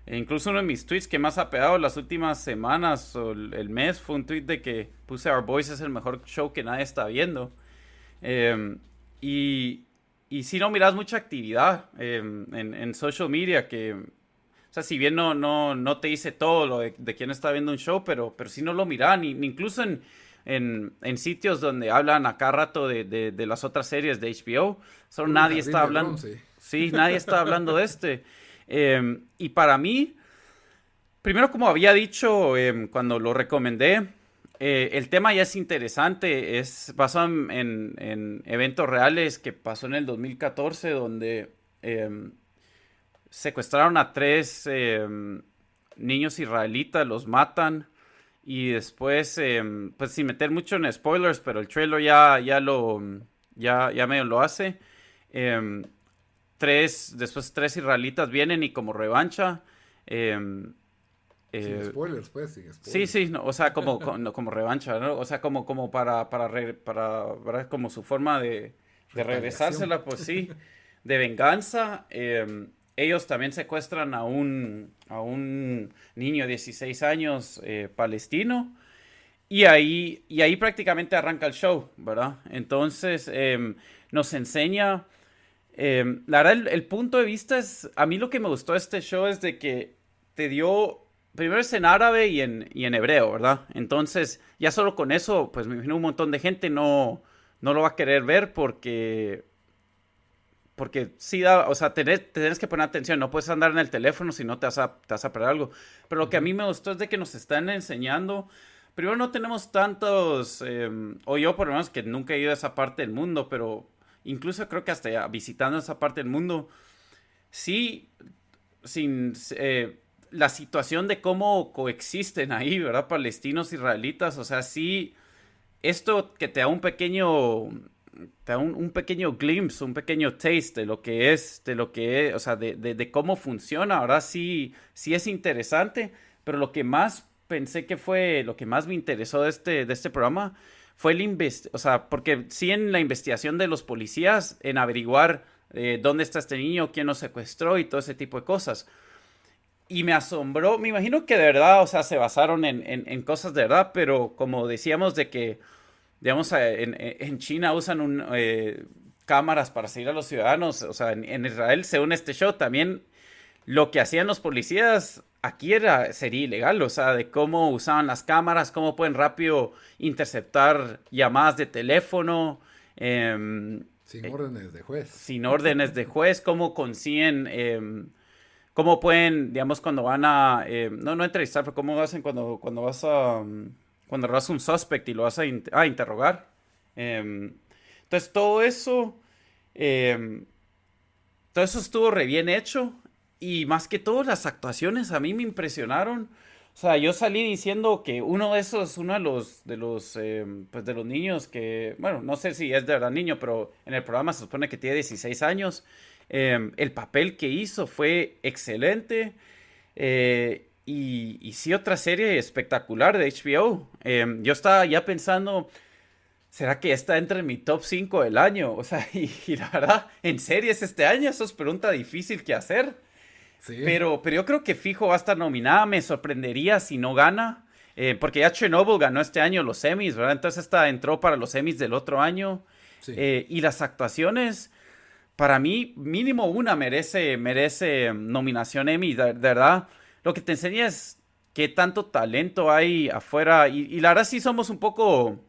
incluso uno de mis tweets que más ha pegado las últimas semanas o el, mes fue un tweet de que puse Our Boys es el mejor show que nadie está viendo. Eh, y, y si no miras mucha actividad eh, en, en, social media, que, o sea, si bien no, no, no te dice todo lo de, de quién está viendo un show, pero, pero si no lo miran, ni incluso en en, sitios donde hablan acá rato de, las otras series de HBO. Solo nadie está hablando. sí. nadie está hablando de este. Em, y para mí, primero como había dicho em, cuando lo recomendé, eh, el tema ya es interesante, es basado en, eventos reales que pasó en el 2014 donde em, secuestraron a tres niños israelitas, los matan, y después, pues sin meter mucho en spoilers, pero el trailer ya, ya lo, ya, ya medio lo hace. Tres, después tres israelitas vienen y como revancha. Em, sin eh, spoilers, pues, sin spoilers. Sí, sí, o sea, como, como, revancha, ¿no? O sea, como, como para, para, para, para como su forma de, de regresársela, pues sí, de venganza ellos también secuestran a un, a un niño de 16 años eh, palestino. Y ahí, y ahí prácticamente arranca el show, ¿verdad? Entonces em, nos enseña, em, la verdad, el, punto de vista es, a mí lo que me gustó de este show es de que te dio, primero es en árabe y en, y en hebreo, ¿verdad? Entonces, ya solo con eso, pues me imagino un montón de gente no, no lo va a querer ver porque porque sí da, o sea, tenés, tienes que poner atención, no puedes andar en el teléfono si no te vas a, te vas a perder algo. Pero lo que a mí me gustó es de que nos están enseñando, primero no tenemos tantos, em, o yo por lo menos que nunca he ido a esa parte del mundo, pero incluso creo que hasta visitando esa parte del mundo, sí, sin eh, la situación de cómo coexisten ahí, ¿verdad? Palestinos, israelitas, o sea, sí, esto que te da un pequeño te da un, pequeño glimpse, un pequeño taste de lo que es, de lo que es, o sea, de, de, cómo funciona. Ahora sí, sí es interesante, pero lo que más pensé que fue, lo que más me interesó de este, de este programa fue el o sea, porque sí en la investigación de los policías, en averiguar eh, dónde está este niño, quién lo secuestró y todo ese tipo de cosas. Y me asombró, me imagino que de verdad, o sea, se basaron en, en, en cosas de verdad, pero como decíamos de que digamos, eh, en, China usan eh, cámaras para seguir a los ciudadanos, o sea, en, Israel, según este show, también lo que hacían los policías aquí era, sería ilegal, o sea, de cómo usaban las cámaras, cómo pueden rápido interceptar llamadas de teléfono. Em, sin eh, órdenes de juez. Sin órdenes de juez, cómo consiguen, em, cómo pueden, digamos, cuando van a, em, no, no entrevistar, pero cómo hacen cuando, cuando vas a cuando robas un suspect y lo vas a, interrogar. Em, entonces todo eso, todo eso estuvo re bien hecho y más que todo las actuaciones a mí me impresionaron. O sea, yo salí diciendo que uno de esos, uno de los, de los, em, pues de los niños que, bueno, no sé si es de verdad niño, pero en el programa se supone que tiene 16 años. el papel que hizo fue excelente. Eh, y, sí, otra serie espectacular de HBO. Em, yo estaba ya pensando, ¿será que está entre mi top 5 del año? O sea, y, la verdad, en series este año, eso es pregunta difícil que hacer. Pero, pero yo creo que fijo va a estar nominada. Me sorprendería si no gana. Eh, porque ya Chernobyl ganó este año los semis, ¿verdad? Entonces esta entró para los semis del otro año. Eh, y las actuaciones, para mí, mínimo una merece, merece nominación Emmy, de, verdad. Lo que te enseña es qué tanto talento hay afuera. Y, la verdad sí somos un poco,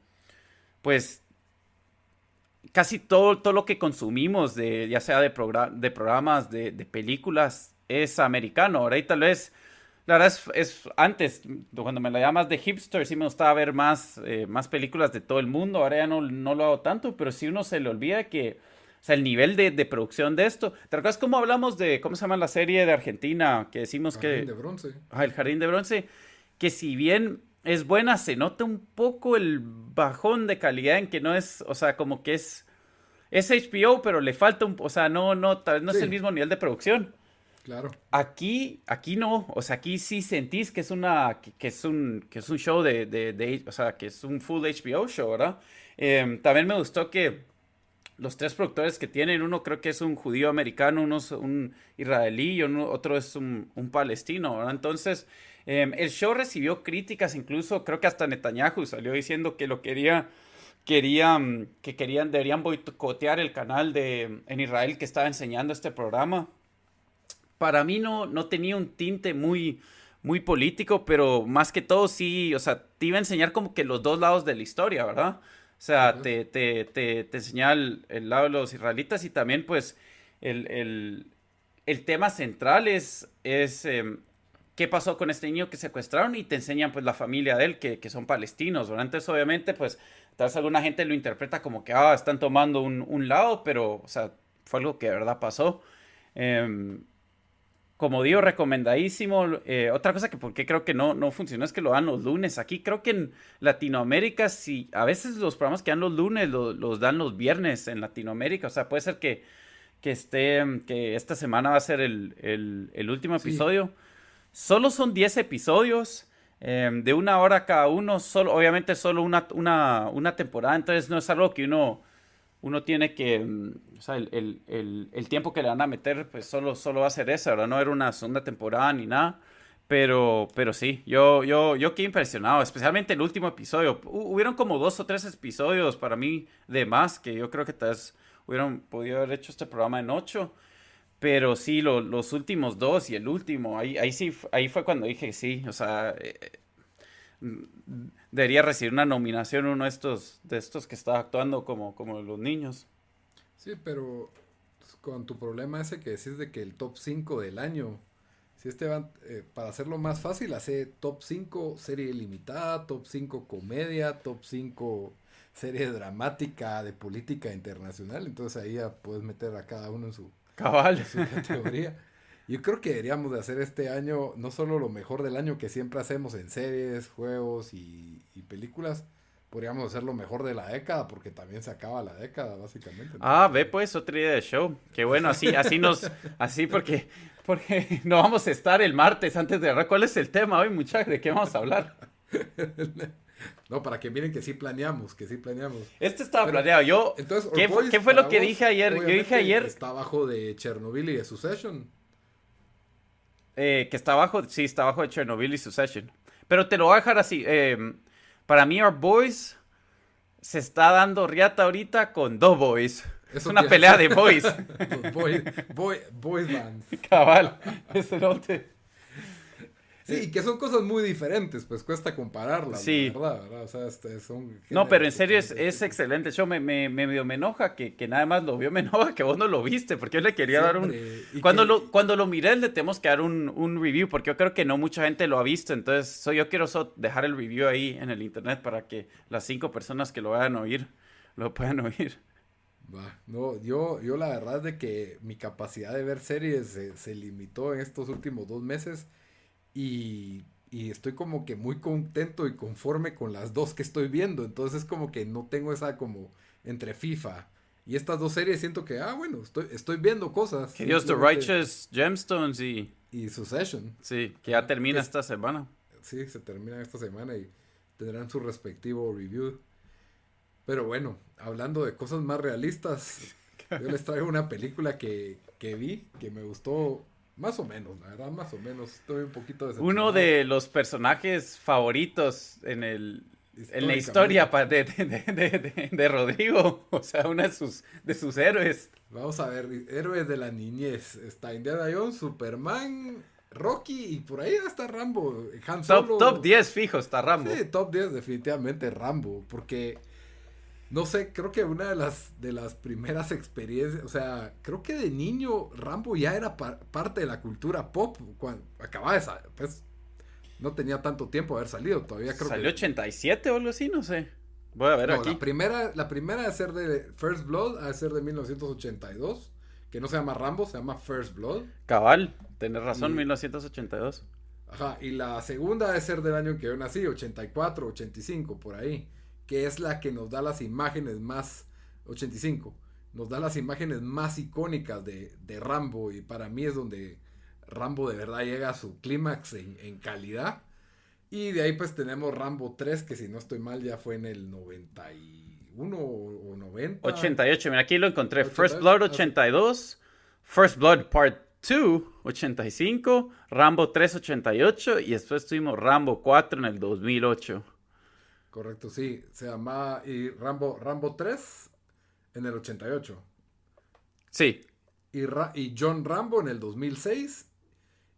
pues, casi todo, todo lo que consumimos, de, ya sea de, de programas, de, de películas, es americano. Ahora y tal vez la verdad es, antes, cuando me la llamas de hipster, sí me gustaba ver más, eh, más películas de todo el mundo. Ahora ya no, no lo hago tanto, pero sí uno se le olvida que, o sea, el nivel de, de producción de esto. ¿Te acuerdas cómo hablamos de, cómo se llama la serie de Argentina? Que decimos que... El Jardín de Bronce. Ah, el Jardín de Bronce. Que si bien es buena, se nota un poco el bajón de calidad en que no es, o sea, como que es... Es HBO, pero le falta un... O sea, no, no, tal vez no es el mismo nivel de producción. Claro. Aquí, aquí no, o sea, aquí sí sentís que es una, que, es un, que es un show de, o sea, que es un full HBO show, ¿verdad? Em, también me gustó que los tres productores que tienen, uno creo que es un judío americano, uno es un israelí y otro es un, palestino, ¿verdad? Entonces, em, el show recibió críticas, incluso creo que hasta Netanyahu salió diciendo que lo quería, querían, que querían, deberían boicotear el canal de, en Israel que estaba enseñando este programa para mí no, no tenía un tinte muy, muy político, pero más que todo sí, o sea, te iba a enseñar como que los dos lados de la historia, ¿verdad? O sea, te, te, te, te enseñaba el, lado de los israelitas y también pues el, tema central es, es em, qué pasó con este niño que secuestraron y te enseñan pues la familia de él que, son palestinos, ¿verdad? Entonces obviamente pues tal vez alguna gente lo interpreta como que, ah, están tomando un, un lado, pero, o sea, fue algo que de verdad pasó. Eh, como digo, recomendadísimo. Eh, otra cosa que porque creo que no, no funcionó es que lo dan los lunes. Aquí creo que en Latinoamérica, sí, a veces los programas que dan los lunes los dan los viernes en Latinoamérica. O sea, puede ser que, que esté, que esta semana va a ser el, último episodio. Solo son 10 episodios. Em, de una hora cada uno, solo, obviamente solo una, una, una temporada, entonces no es algo que uno uno tiene que, mm, o sea, el, el, el, tiempo que le van a meter, pues solo, solo va a ser eso, ¿verdad? No era una segunda temporada ni nada. Pero, pero sí, yo, yo, yo quedé impresionado, especialmente el último episodio. Hubieron como dos o tres episodios para mí de más, que yo creo que tal vez hubieran podido haber hecho este programa en ocho. Pero sí, los últimos dos y el último, ahí, ahí sí, ahí fue cuando dije sí, o sea, eh, debería recibir una nominación uno de estos, de estos que está actuando como, como los niños. Sí, pero con tu problema ese que decís de que el top 5 del año, si este va, eh, para hacerlo más fácil, hace top 5 serie limitada, top 5 comedia, top 5 serie dramática de política internacional, entonces ahí ya puedes meter a cada uno en su, Cabal. En su categoría. Yo creo que deberíamos de hacer este año no solo lo mejor del año que siempre hacemos en series, juegos y, películas, podríamos hacer lo mejor de la década porque también se acaba la década básicamente. Ah, ve pues otra idea de show. Qué bueno, así así nos así porque porque no vamos a estar el martes antes de ¿Cuál es el tema hoy, muchachos? ¿De qué vamos a hablar? No, para que miren que sí planeamos, que sí planeamos. Este estaba planeado. Yo, entonces, ¿qué, fue lo que dije ayer? Yo dije ayer. Está abajo de Chernobyl y de Succession. Eh, que está abajo, sí, está abajo de Chernobyl y Succession. Pero te lo voy a dejar así. Eh, para mí, Our Boys se está dando riata ahorita con dos boys. Es una pelea de boys. boys, boy, boys bands. Cabal, ese te... Sí, que son cosas muy diferentes, pues cuesta compararlas, sí. ¿verdad? O sea, este, son no, pero en serio es, es excelente. Yo me, me, me, me enoja que, que, nada más lo vio, me enoja que vos no lo viste, porque yo le quería dar un... Cuando, lo, cuando lo miré le tenemos que dar un, un, review, porque yo creo que no mucha gente lo ha visto, entonces yo quiero dejar el review ahí en el internet para que las cinco personas que lo vayan a oír, lo puedan oír. no, yo, yo la verdad es de que mi capacidad de ver series se, se limitó en estos últimos dos meses y, estoy como que muy contento y conforme con las dos que estoy viendo. Entonces como que no tengo esa como entre FIFA, Y estas dos series siento que, ah, bueno, estoy, estoy viendo cosas. Que Dios, The Righteous Gemstones y... Y Succession. Sí, que ya termina esta semana. Sí, se termina esta semana y tendrán su respectivo review. Pero bueno, hablando de cosas más realistas, yo les traigo una película que, que vi, que me gustó más o menos, la verdad, más o menos. Estoy un poquito Uno de los personajes favoritos en el en la historia de, de, de, Rodrigo, o sea, uno de sus, de sus héroes. Vamos a ver, héroes de la niñez. Está Indiana Jones, Superman, Rocky y por ahí está Rambo. top, top 10 fijo está Rambo. Sí, top 10 definitivamente Rambo, porque no sé, creo que una de las, de las primeras experiencias, o sea, creo que de niño Rambo ya era parte de la cultura pop, cuando acababa de salir, pues no tenía tanto tiempo de haber salido, todavía creo ¿Salió 87 o algo así? No sé. Voy a ver aquí. La primera, la primera de ser de First Blood, a ser de 1982, que no se llama Rambo, se llama First Blood. Cabal, tenés razón, 1982. Ajá, y la segunda de ser del año en que yo nací, 84, 85, por ahí que es la que nos da las imágenes más, 85, nos da las imágenes más icónicas de, Rambo y para mí es donde Rambo de verdad llega a su clímax en, calidad. Y de ahí pues tenemos Rambo 3, que si no estoy mal ya fue en el 91 o 90. 88, mira aquí lo encontré. First Blood 82, First Blood Part 2 85, Rambo 3 88 y después tuvimos Rambo 4 en el 2008. Correcto, sí. Se llamaba y Rambo, Rambo 3 en el 88. Sí. Y, y John Rambo en el 2006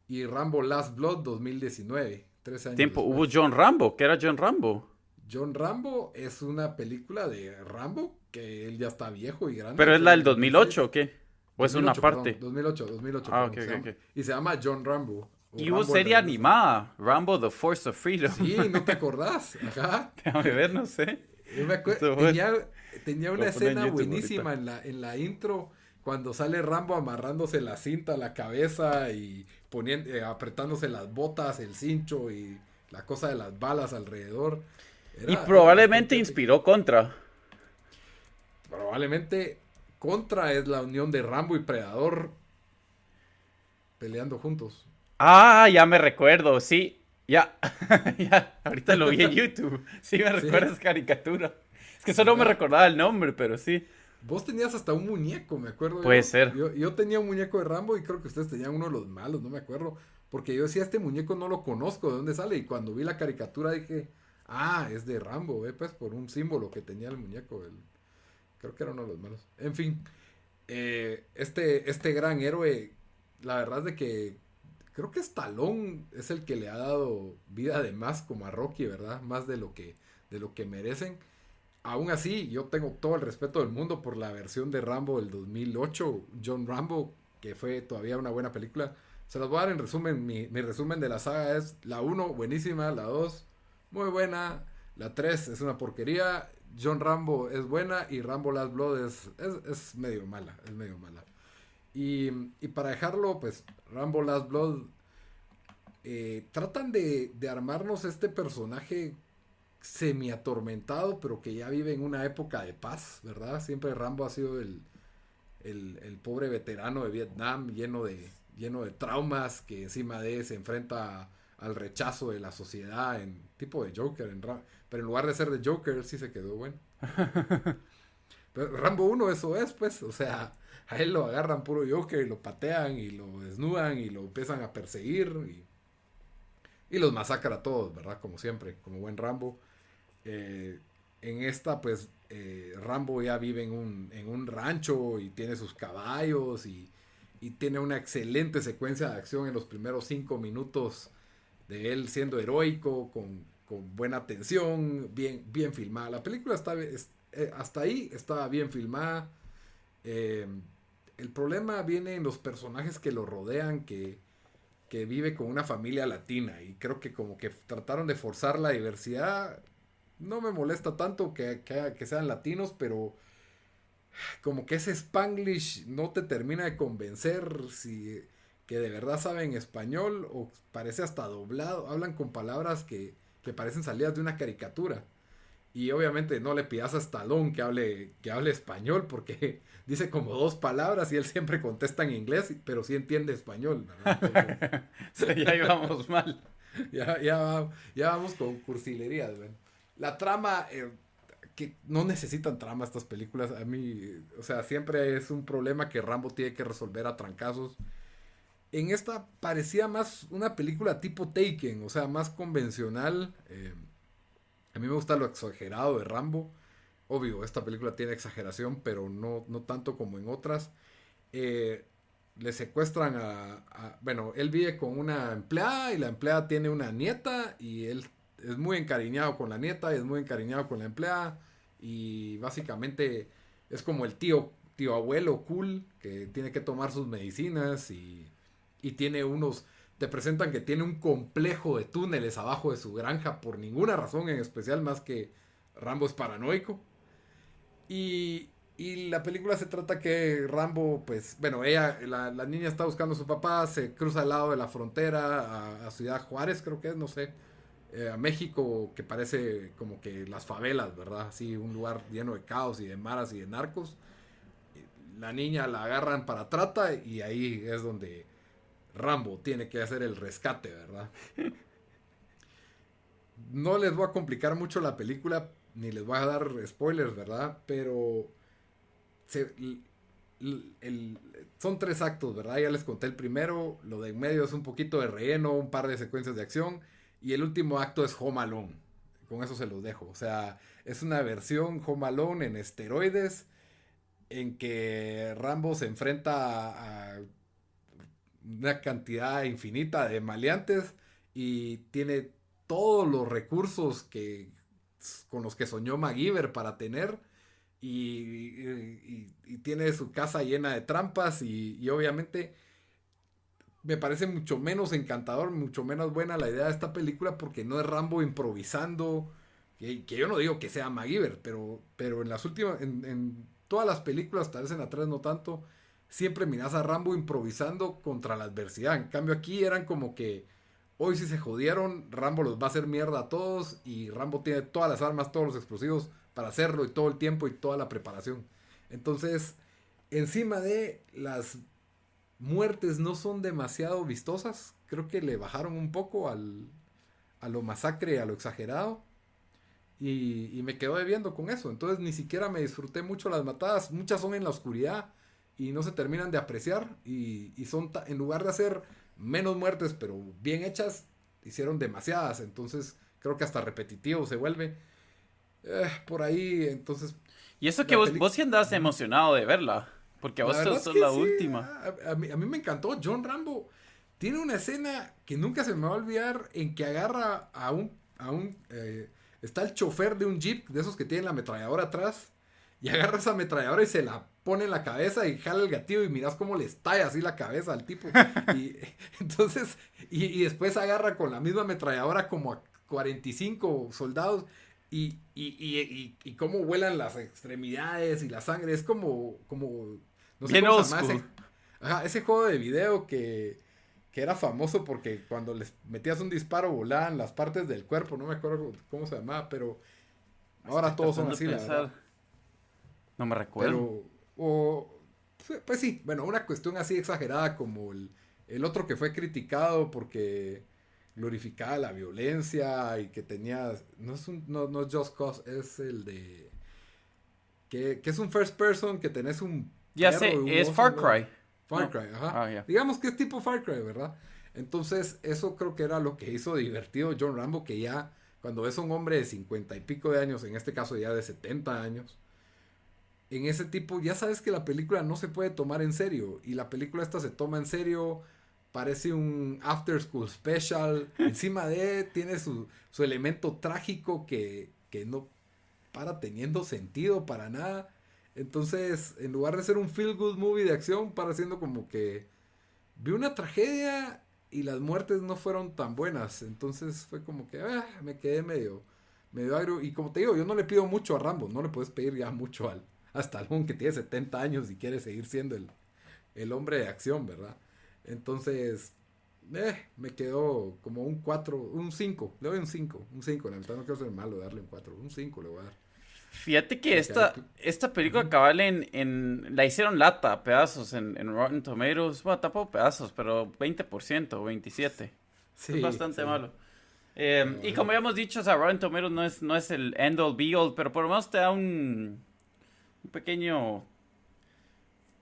y Rambo Last Blood 2019. Tres años. Tiempo, hubo John Rambo. ¿Qué era John Rambo? John Rambo es una película de Rambo que él ya está viejo y grande. ¿Pero es la del 2008 o qué? ¿O es una parte? 2008, 2008. Ah, ok, ok. Y se llama John Rambo. Y hubo serie animada, Rambo The Force of Freedom. Sí, no te acordás. Ajá. Déjame ver, no sé. tenía, una escena buenísima en la, en la intro cuando sale Rambo amarrándose la cinta a la cabeza y poniendo, eh, apretándose las botas, el cincho y la cosa de las balas alrededor. y probablemente inspiró Contra. Probablemente Contra es la unión de Rambo y Predador peleando juntos. Ah, ya me recuerdo, sí. Ya, ya, ahorita lo vi en YouTube. Sí, me recuerdas caricatura. Es que solo me recordaba el nombre, pero sí. Vos tenías hasta un muñeco, me acuerdo. Puede ser. Yo, tenía un muñeco de Rambo y creo que ustedes tenían uno de los malos, no me acuerdo. Porque yo decía, este muñeco no lo conozco, ¿de dónde sale? Y cuando vi la caricatura dije, ah, es de Rambo, ¿eh? pues por un símbolo que tenía el muñeco. Creo que era uno de los malos. En fin, eh, este, este gran héroe, la verdad es de que creo que Stallone es el que le ha dado vida de más como a Rocky, ¿verdad? Más de lo que, de lo que merecen. Aún así, yo tengo todo el respeto del mundo por la versión de Rambo del 2008, John Rambo, que fue todavía una buena película. Se las voy a dar en resumen. Mi, resumen de la saga es la 1, buenísima, la 2, muy buena, la 3 es una porquería, John Rambo es buena y Rambo Last Blood es, es medio mala, es medio mala. Y, para dejarlo, pues Rambo Last Blood eh, tratan de, armarnos este personaje semi atormentado, pero que ya vive en una época de paz, ¿verdad? Siempre Rambo ha sido el, el, pobre veterano de Vietnam lleno de, lleno de traumas que encima de se enfrenta al rechazo de la sociedad en tipo de Joker, en pero en lugar de ser de Joker, sí se quedó bueno. pero Rambo 1 eso es, pues, o sea, a él lo agarran puro Joker y lo patean y lo desnudan y lo empiezan a perseguir y, los masacra a todos, ¿verdad? Como siempre, como buen Rambo. Eh, en esta, pues, eh, Rambo ya vive en un, en un, rancho y tiene sus caballos y, tiene una excelente secuencia de acción en los primeros cinco minutos de él siendo heroico, con, buena atención, bien, bien filmada. La película está, eh, hasta ahí estaba bien filmada. El problema viene en los personajes que lo rodean, que, vive con una familia latina. Y creo que como que trataron de forzar la diversidad. No me molesta tanto que, que, sean latinos, pero como que ese spanglish no te termina de convencer si que de verdad saben español o parece hasta doblado. Hablan con palabras que, que parecen salidas de una caricatura. Y obviamente no le pidas a Stallone que hable, que hable español porque dice como dos palabras y él siempre contesta en inglés, pero sí entiende español. ya íbamos mal. Ya, ya, ya vamos con cursilería. La trama, eh, que no necesitan trama estas películas. A mí, o sea, siempre es un problema que Rambo tiene que resolver a trancazos. En esta parecía más una película tipo Taken, o sea, más convencional. Eh, a mí me gusta lo exagerado de Rambo. Obvio, esta película tiene exageración, pero no, no tanto como en otras. Eh, le secuestran a, Bueno, él vive con una empleada y la empleada tiene una nieta y él es muy encariñado con la nieta y es muy encariñado con la empleada. Y básicamente es como el tío, tío abuelo cool que tiene que tomar sus medicinas y, y tiene unos te presentan que tiene un complejo de túneles abajo de su granja por ninguna razón en especial más que Rambo es paranoico. Y, y la película se trata que Rambo, pues, bueno, ella, la, niña está buscando a su papá, se cruza al lado de la frontera a, Ciudad Juárez, creo que es, no sé, eh, a México, que parece como que las favelas, ¿verdad? Así, un lugar lleno de caos y de maras y de narcos. La niña la agarran para trata y ahí es donde Rambo tiene que hacer el rescate, ¿verdad? No les voy a complicar mucho la película, ni les voy a dar spoilers, ¿verdad? Pero son tres actos, ¿verdad? Ya les conté el primero, lo de en medio es un poquito de relleno, un par de secuencias de acción, y el último acto es Home Alone. Con eso se los dejo. O sea, es una versión Home Alone en esteroides, en que Rambo se enfrenta a una cantidad infinita de maleantes y tiene todos los recursos que con los que soñó MacGyver para tener y, tiene su casa llena de trampas y, obviamente me parece mucho menos encantador, mucho menos buena la idea de esta película porque no es Rambo improvisando, que, yo no digo que sea MacGyver, pero, pero en las últimas, en, todas las películas, tal vez en la 3 no tanto, siempre miras a Rambo improvisando contra la adversidad. En cambio aquí eran como que hoy si se jodieron, Rambo los va a hacer mierda a todos y Rambo tiene todas las armas, todos los explosivos para hacerlo y todo el tiempo y toda la preparación. Entonces, encima de las muertes no son demasiado vistosas, creo que le bajaron un poco al, a lo masacre, a lo exagerado. Y, me quedo debiendo con eso. Entonces ni siquiera me disfruté mucho las matadas. Muchas son en la oscuridad y no se terminan de apreciar y, son, en lugar de hacer menos muertes pero bien hechas, hicieron demasiadas, entonces creo que hasta repetitivo se vuelve. Eh, por ahí, entonces... Y eso que vos, vos sí andabas emocionado de verla, porque a vos te la última. A, mí, me encantó, John Rambo tiene una escena que nunca se me va a olvidar en que agarra a un... A un eh, está el chofer de un jeep, de esos que tienen la ametralladora atrás, y agarra esa ametralladora y se la pone en la cabeza y jala el gatillo y miras cómo le estalla así la cabeza al tipo. Y entonces, y, después agarra con la misma ametralladora como a 45 soldados y, y, y, cómo vuelan las extremidades y la sangre. Es como, como, no sé cómo se ese, ese juego de video que, que era famoso porque cuando les metías un disparo volaban las partes del cuerpo, no me acuerdo cómo se llamaba, pero ahora todos son así, la verdad. No me recuerdo. O, pues sí, bueno, una cuestión así exagerada como el, el otro que fue criticado porque glorificaba la violencia y que tenía, no es, un, no, no es Just Cause, es el de, que, que es un first person, que tenés un... Ya sé, es Far Cry. Far Cry, ajá. Ah, Digamos que es tipo Far Cry, ¿verdad? Entonces, eso creo que era lo que hizo divertido John Rambo, que ya cuando es un hombre de cincuenta y pico de años, en este caso ya de 70 años, en ese tipo, ya sabes que la película no se puede tomar en serio. Y la película esta se toma en serio. Parece un after school special. Encima de, tiene su, su elemento trágico que, que no para teniendo sentido para nada. Entonces, en lugar de ser un feel good movie de acción, para siendo como que vi una tragedia y las muertes no fueron tan buenas. Entonces fue como que ah, me quedé medio, medio agrio. Y como te digo, yo no le pido mucho a Rambo, no le puedes pedir ya mucho al, hasta algún que tiene 70 años y quiere seguir siendo el, el hombre de acción, ¿verdad? Entonces, Eh, me quedó como un 4, un 5. Le doy un 5. Un 5. La verdad no quiero ser malo darle un 4. Un 5 le voy a dar. Fíjate que esta, esta película cabal en, en, la hicieron lata, pedazos en, en Rotten Tomatoes. Bueno, tampoco pedazos, pero 20% o 27%. Sí, es bastante malo. Eh, y como ya hemos dicho, o sea, Rotten Tomatoes no es, no es el end all be all, pero por lo menos te da un, un pequeño...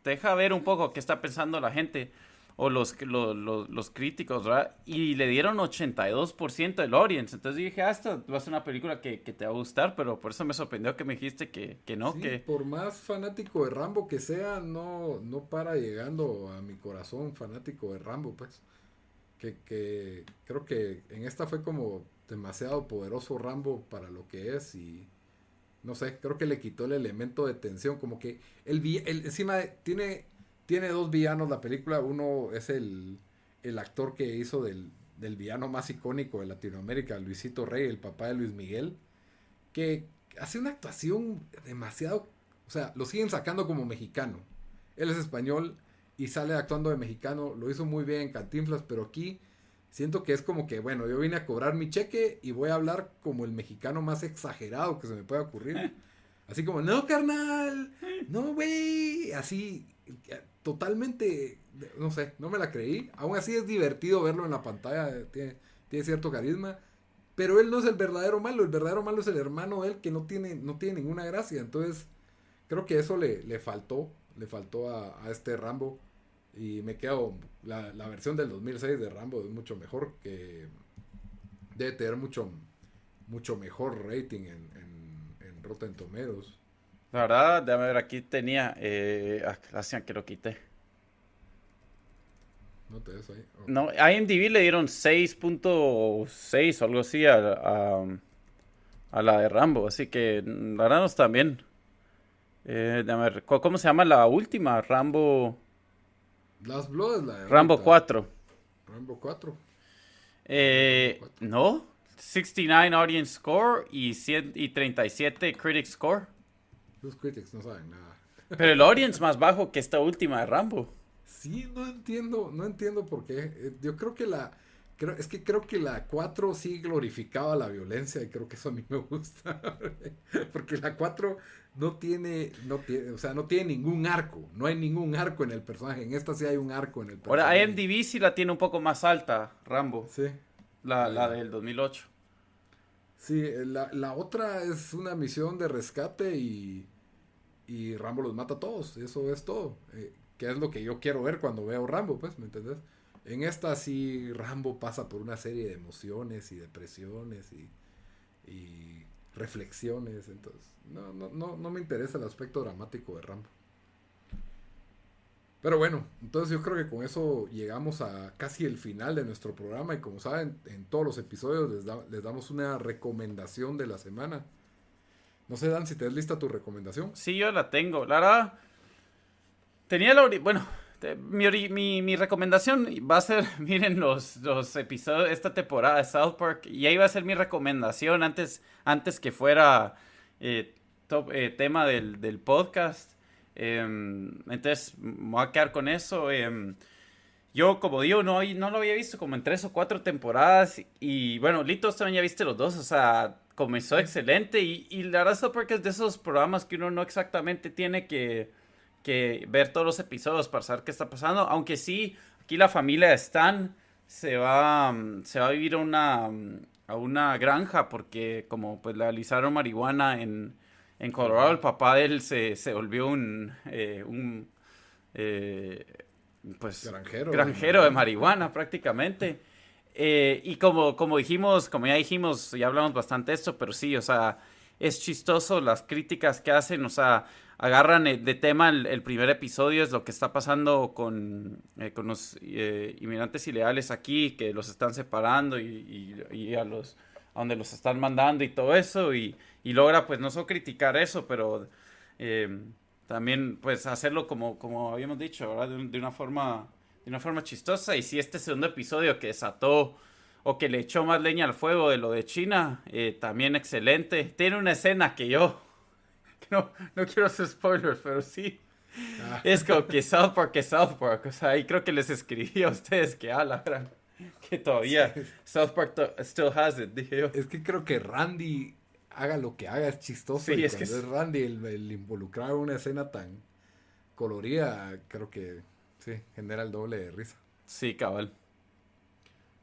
Te deja ver un poco qué está pensando la gente o los, los, los, críticos, ¿verdad? Y le dieron 82% del audience. Entonces dije, ah, esta va a ser una película que, te va a gustar, pero por eso me sorprendió que me dijiste que, que no. que... Por más fanático de Rambo que sea, no, no para llegando a mi corazón fanático de Rambo, pues. Que, que creo que en esta fue como demasiado poderoso Rambo para lo que es y no sé, creo que le quitó el elemento de tensión, como que el, el encima tiene tiene dos villanos la película. Uno es el, actor que hizo del, villano más icónico de Latinoamérica, Luisito Rey, el papá de Luis Miguel, que hace una actuación demasiado... O sea, lo siguen sacando como mexicano. Él es español y sale actuando de mexicano. Lo hizo muy bien en Cantinflas, pero aquí siento que es como que, bueno, yo vine a cobrar mi cheque y voy a hablar como el mexicano más exagerado que se me pueda ocurrir. Así como, no, carnal, no, güey. Así, totalmente, no sé, no me la creí. Aún así es divertido verlo en la pantalla, tiene, tiene cierto carisma. Pero él no es el verdadero malo, el verdadero malo es el hermano de él que no tiene, no tiene ninguna gracia. Entonces, creo que eso le, le faltó, le faltó a, a, este Rambo. Y me quedo, la, la, versión del 2006 de Rambo es mucho mejor, que debe tener mucho, mucho mejor rating en, en, en Rotten Tomatoes. La verdad, déjame ver, aquí tenía. Eh, ah, que lo quité. No te ves ahí. Oh. No, IMDb le dieron 6.6 o algo así a, a, la de Rambo, así que la verdad no está bien. Eh, déjame ver, ¿cómo se llama la última? Rambo. Last Blood la de Rambo 4. Rambo 4. Eh, no, 69 audience score y, 100, y 37 critic score. Los critics no saben nada. Pero el audience más bajo que esta última de Rambo. Sí, no entiendo, no entiendo por qué. Eh, yo creo que la, creo, es que creo que la 4 sí glorificaba la violencia y creo que eso a mí me gusta. Porque la 4 no tiene, no tiene, o sea, no tiene ningún arco. No hay ningún arco en el personaje. En esta sí hay un arco en el personaje. Ahora, IMDb sí la tiene un poco más alta, Rambo. Sí. La, la del 2008. Sí, la, la, otra es una misión de rescate y, y Rambo los mata a todos. Eso es todo. Eh, que es lo que yo quiero ver cuando veo Rambo, pues, ¿me entendés? En esta sí Rambo pasa por una serie de emociones y depresiones y, y reflexiones. Entonces, no, no, no, no me interesa el aspecto dramático de Rambo. Pero bueno, entonces yo creo que con eso llegamos a casi el final de nuestro programa y como saben, en todos los episodios les, les damos una recomendación de la semana. No sé, Dan, si te lista tu recomendación. Sí, yo la tengo. La verdad, tenía la... Bueno, mi, mi, recomendación va a ser, miren los, los episodios esta temporada de South Park, y ahí va a ser mi recomendación antes, antes que fuera eh, top, eh, tema del, del podcast. Em, entonces, me voy a quedar con eso. Em, yo, como digo, no, no lo había visto como en tres o cuatro temporadas. Y bueno, Litos también ya viste los dos. O sea, comenzó excelente. Y, y la verdad es porque es de esos programas que uno no exactamente tiene que, que ver todos los episodios para saber qué está pasando. Aunque sí, aquí la familia Stan se va, se va a vivir a una, a una granja porque como pues legalizaron marihuana en, en Colorado el papá de él se, se volvió un, eh, un eh, pues granjero, granjero de marihuana prácticamente. Eh, y como, como dijimos, como ya dijimos, ya hablamos bastante de esto, pero sí, o sea, es chistoso las críticas que hacen, o sea, agarran de tema el, primer episodio, es lo que está pasando con, con los inmigrantes ilegales aquí, que los están separando y, y a los donde los están mandando y todo eso, y, logra pues no solo criticar eso, pero eh, también pues hacerlo como, como habíamos dicho, ¿verdad? De, una forma, de una forma chistosa, y si este segundo episodio que desató o que le echó más leña al fuego de lo de China, eh, también excelente. Tiene una escena que yo, no, no quiero hacer spoilers, pero sí. Ah. Es como que South Park es South Park. O sea, ahí creo que les escribí a ustedes que, ah, la gran que todavía South Park still has it, dije yo. Es que creo que Randy haga lo que haga es chistoso. Sí, y es que cuando es Randy el, en una escena tan colorida, creo que sí, genera el doble de risa. Sí, cabal.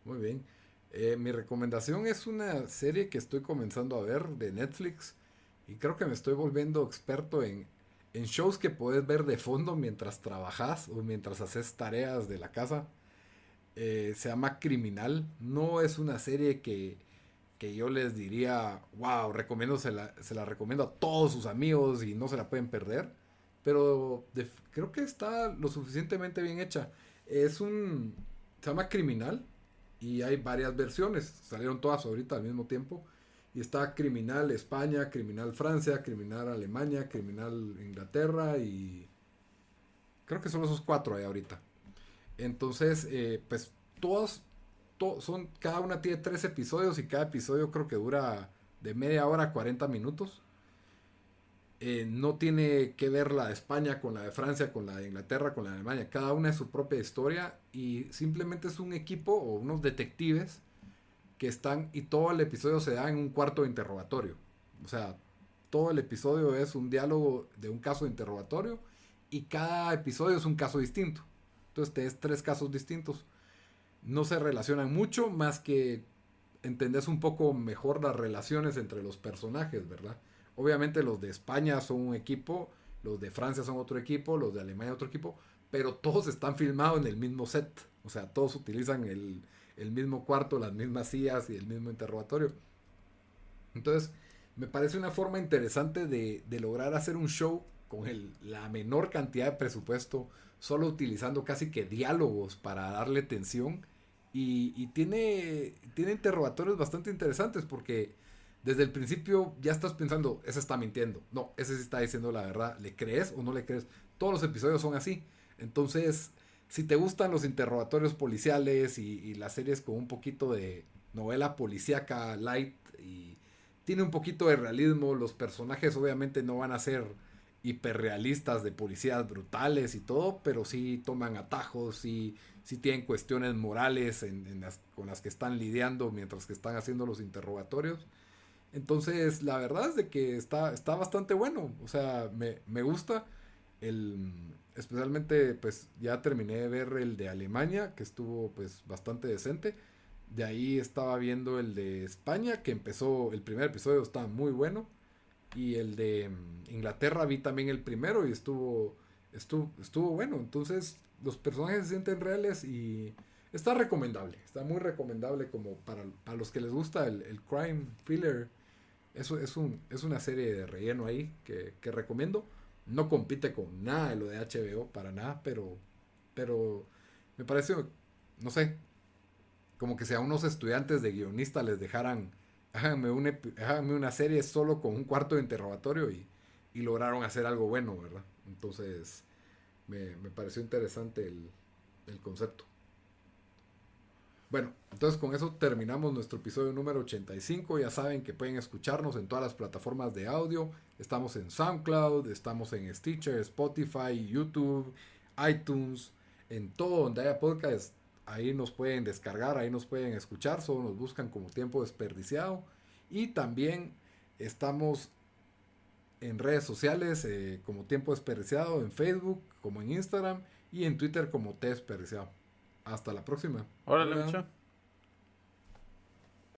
Muy bien. Eh, mi recomendación es una serie que estoy comenzando a ver de Netflix y creo que me estoy volviendo experto en, en shows que puedes ver de fondo mientras trabajas o mientras haces tareas de la casa. Eh, se llama Criminal. No es una serie que, que yo les diría, wow, recomiendo, se la, se la recomiendo a todos sus amigos y no se la pueden perder. Pero creo que está lo suficientemente bien hecha. Es un... Se llama Criminal y hay varias versiones. Salieron todas ahorita al mismo tiempo. Y está Criminal España, Criminal Francia, Criminal Alemania, Criminal Inglaterra y... Creo que son esos cuatro ahí ahorita. Entonces, eh, pues todos, to- son, cada una tiene tres episodios y cada episodio creo que dura de media hora a 40 minutos. Eh, no tiene que ver la de España con la de Francia, con la de Inglaterra, con la de Alemania. Cada una es su propia historia y simplemente es un equipo o unos detectives que están y todo el episodio se da en un cuarto de interrogatorio. O sea, todo el episodio es un diálogo de un caso de interrogatorio y cada episodio es un caso distinto. Entonces tenés tres casos distintos. No se relacionan mucho más que entendés un poco mejor las relaciones entre los personajes, ¿verdad? Obviamente los de España son un equipo, los de Francia son otro equipo, los de Alemania otro equipo, pero todos están filmados en el mismo set. O sea, todos utilizan el, el mismo cuarto, las mismas sillas y el mismo interrogatorio. Entonces, me parece una forma interesante de, de lograr hacer un show con el- la menor cantidad de presupuesto, solo utilizando casi que diálogos para darle tensión. Y, tiene, tiene interrogatorios bastante interesantes porque desde el principio ya estás pensando, ese está mintiendo. No, ese sí está diciendo la verdad. ¿Le crees o no le crees? Todos los episodios son así. Entonces, si te gustan los interrogatorios policiales y, y las series con un poquito de novela policíaca light y tiene un poquito de realismo, los personajes obviamente no van a ser hiperrealistas de policías brutales y todo, pero sí toman atajos, sí, sí tienen cuestiones morales en las, con las que están lidiando mientras que están haciendo los interrogatorios. Entonces, la verdad es de que está, está bastante bueno. O sea, me, me gusta. El, especialmente, pues ya terminé de ver el de Alemania, que estuvo pues bastante decente. De ahí estaba viendo el de España, que empezó, el primer episodio estaba muy bueno. Y el de mm, Inglaterra vi también el primero y estuvo, estuvo, estuvo bueno. Entonces, los personajes se sienten reales y está recomendable. Está muy recomendable como para, para los que les gusta el, crime thriller. Eso es, un, es una serie de relleno ahí que, que recomiendo. No compite con nada de lo de HBO, para nada, pero, pero me parece, no sé, como que si a unos estudiantes de guionista les dejaran, háganme, un epi- háganme una serie solo con un cuarto de interrogatorio y, y lograron hacer algo bueno, ¿verdad? Entonces, me, me pareció interesante el, el concepto. Bueno, entonces con eso terminamos nuestro episodio número 85. Ya saben que pueden escucharnos en todas las plataformas de audio. Estamos en SoundCloud, estamos en Stitcher, Spotify, YouTube, iTunes, en todo donde haya podcast. Ahí nos pueden descargar, ahí nos pueden escuchar, solo nos buscan como tiempo desperdiciado. Y también estamos en redes sociales eh, como tiempo desperdiciado, en Facebook, como en Instagram y en Twitter como T desperdiciado. Hasta la próxima. Órale, Hola. mucho.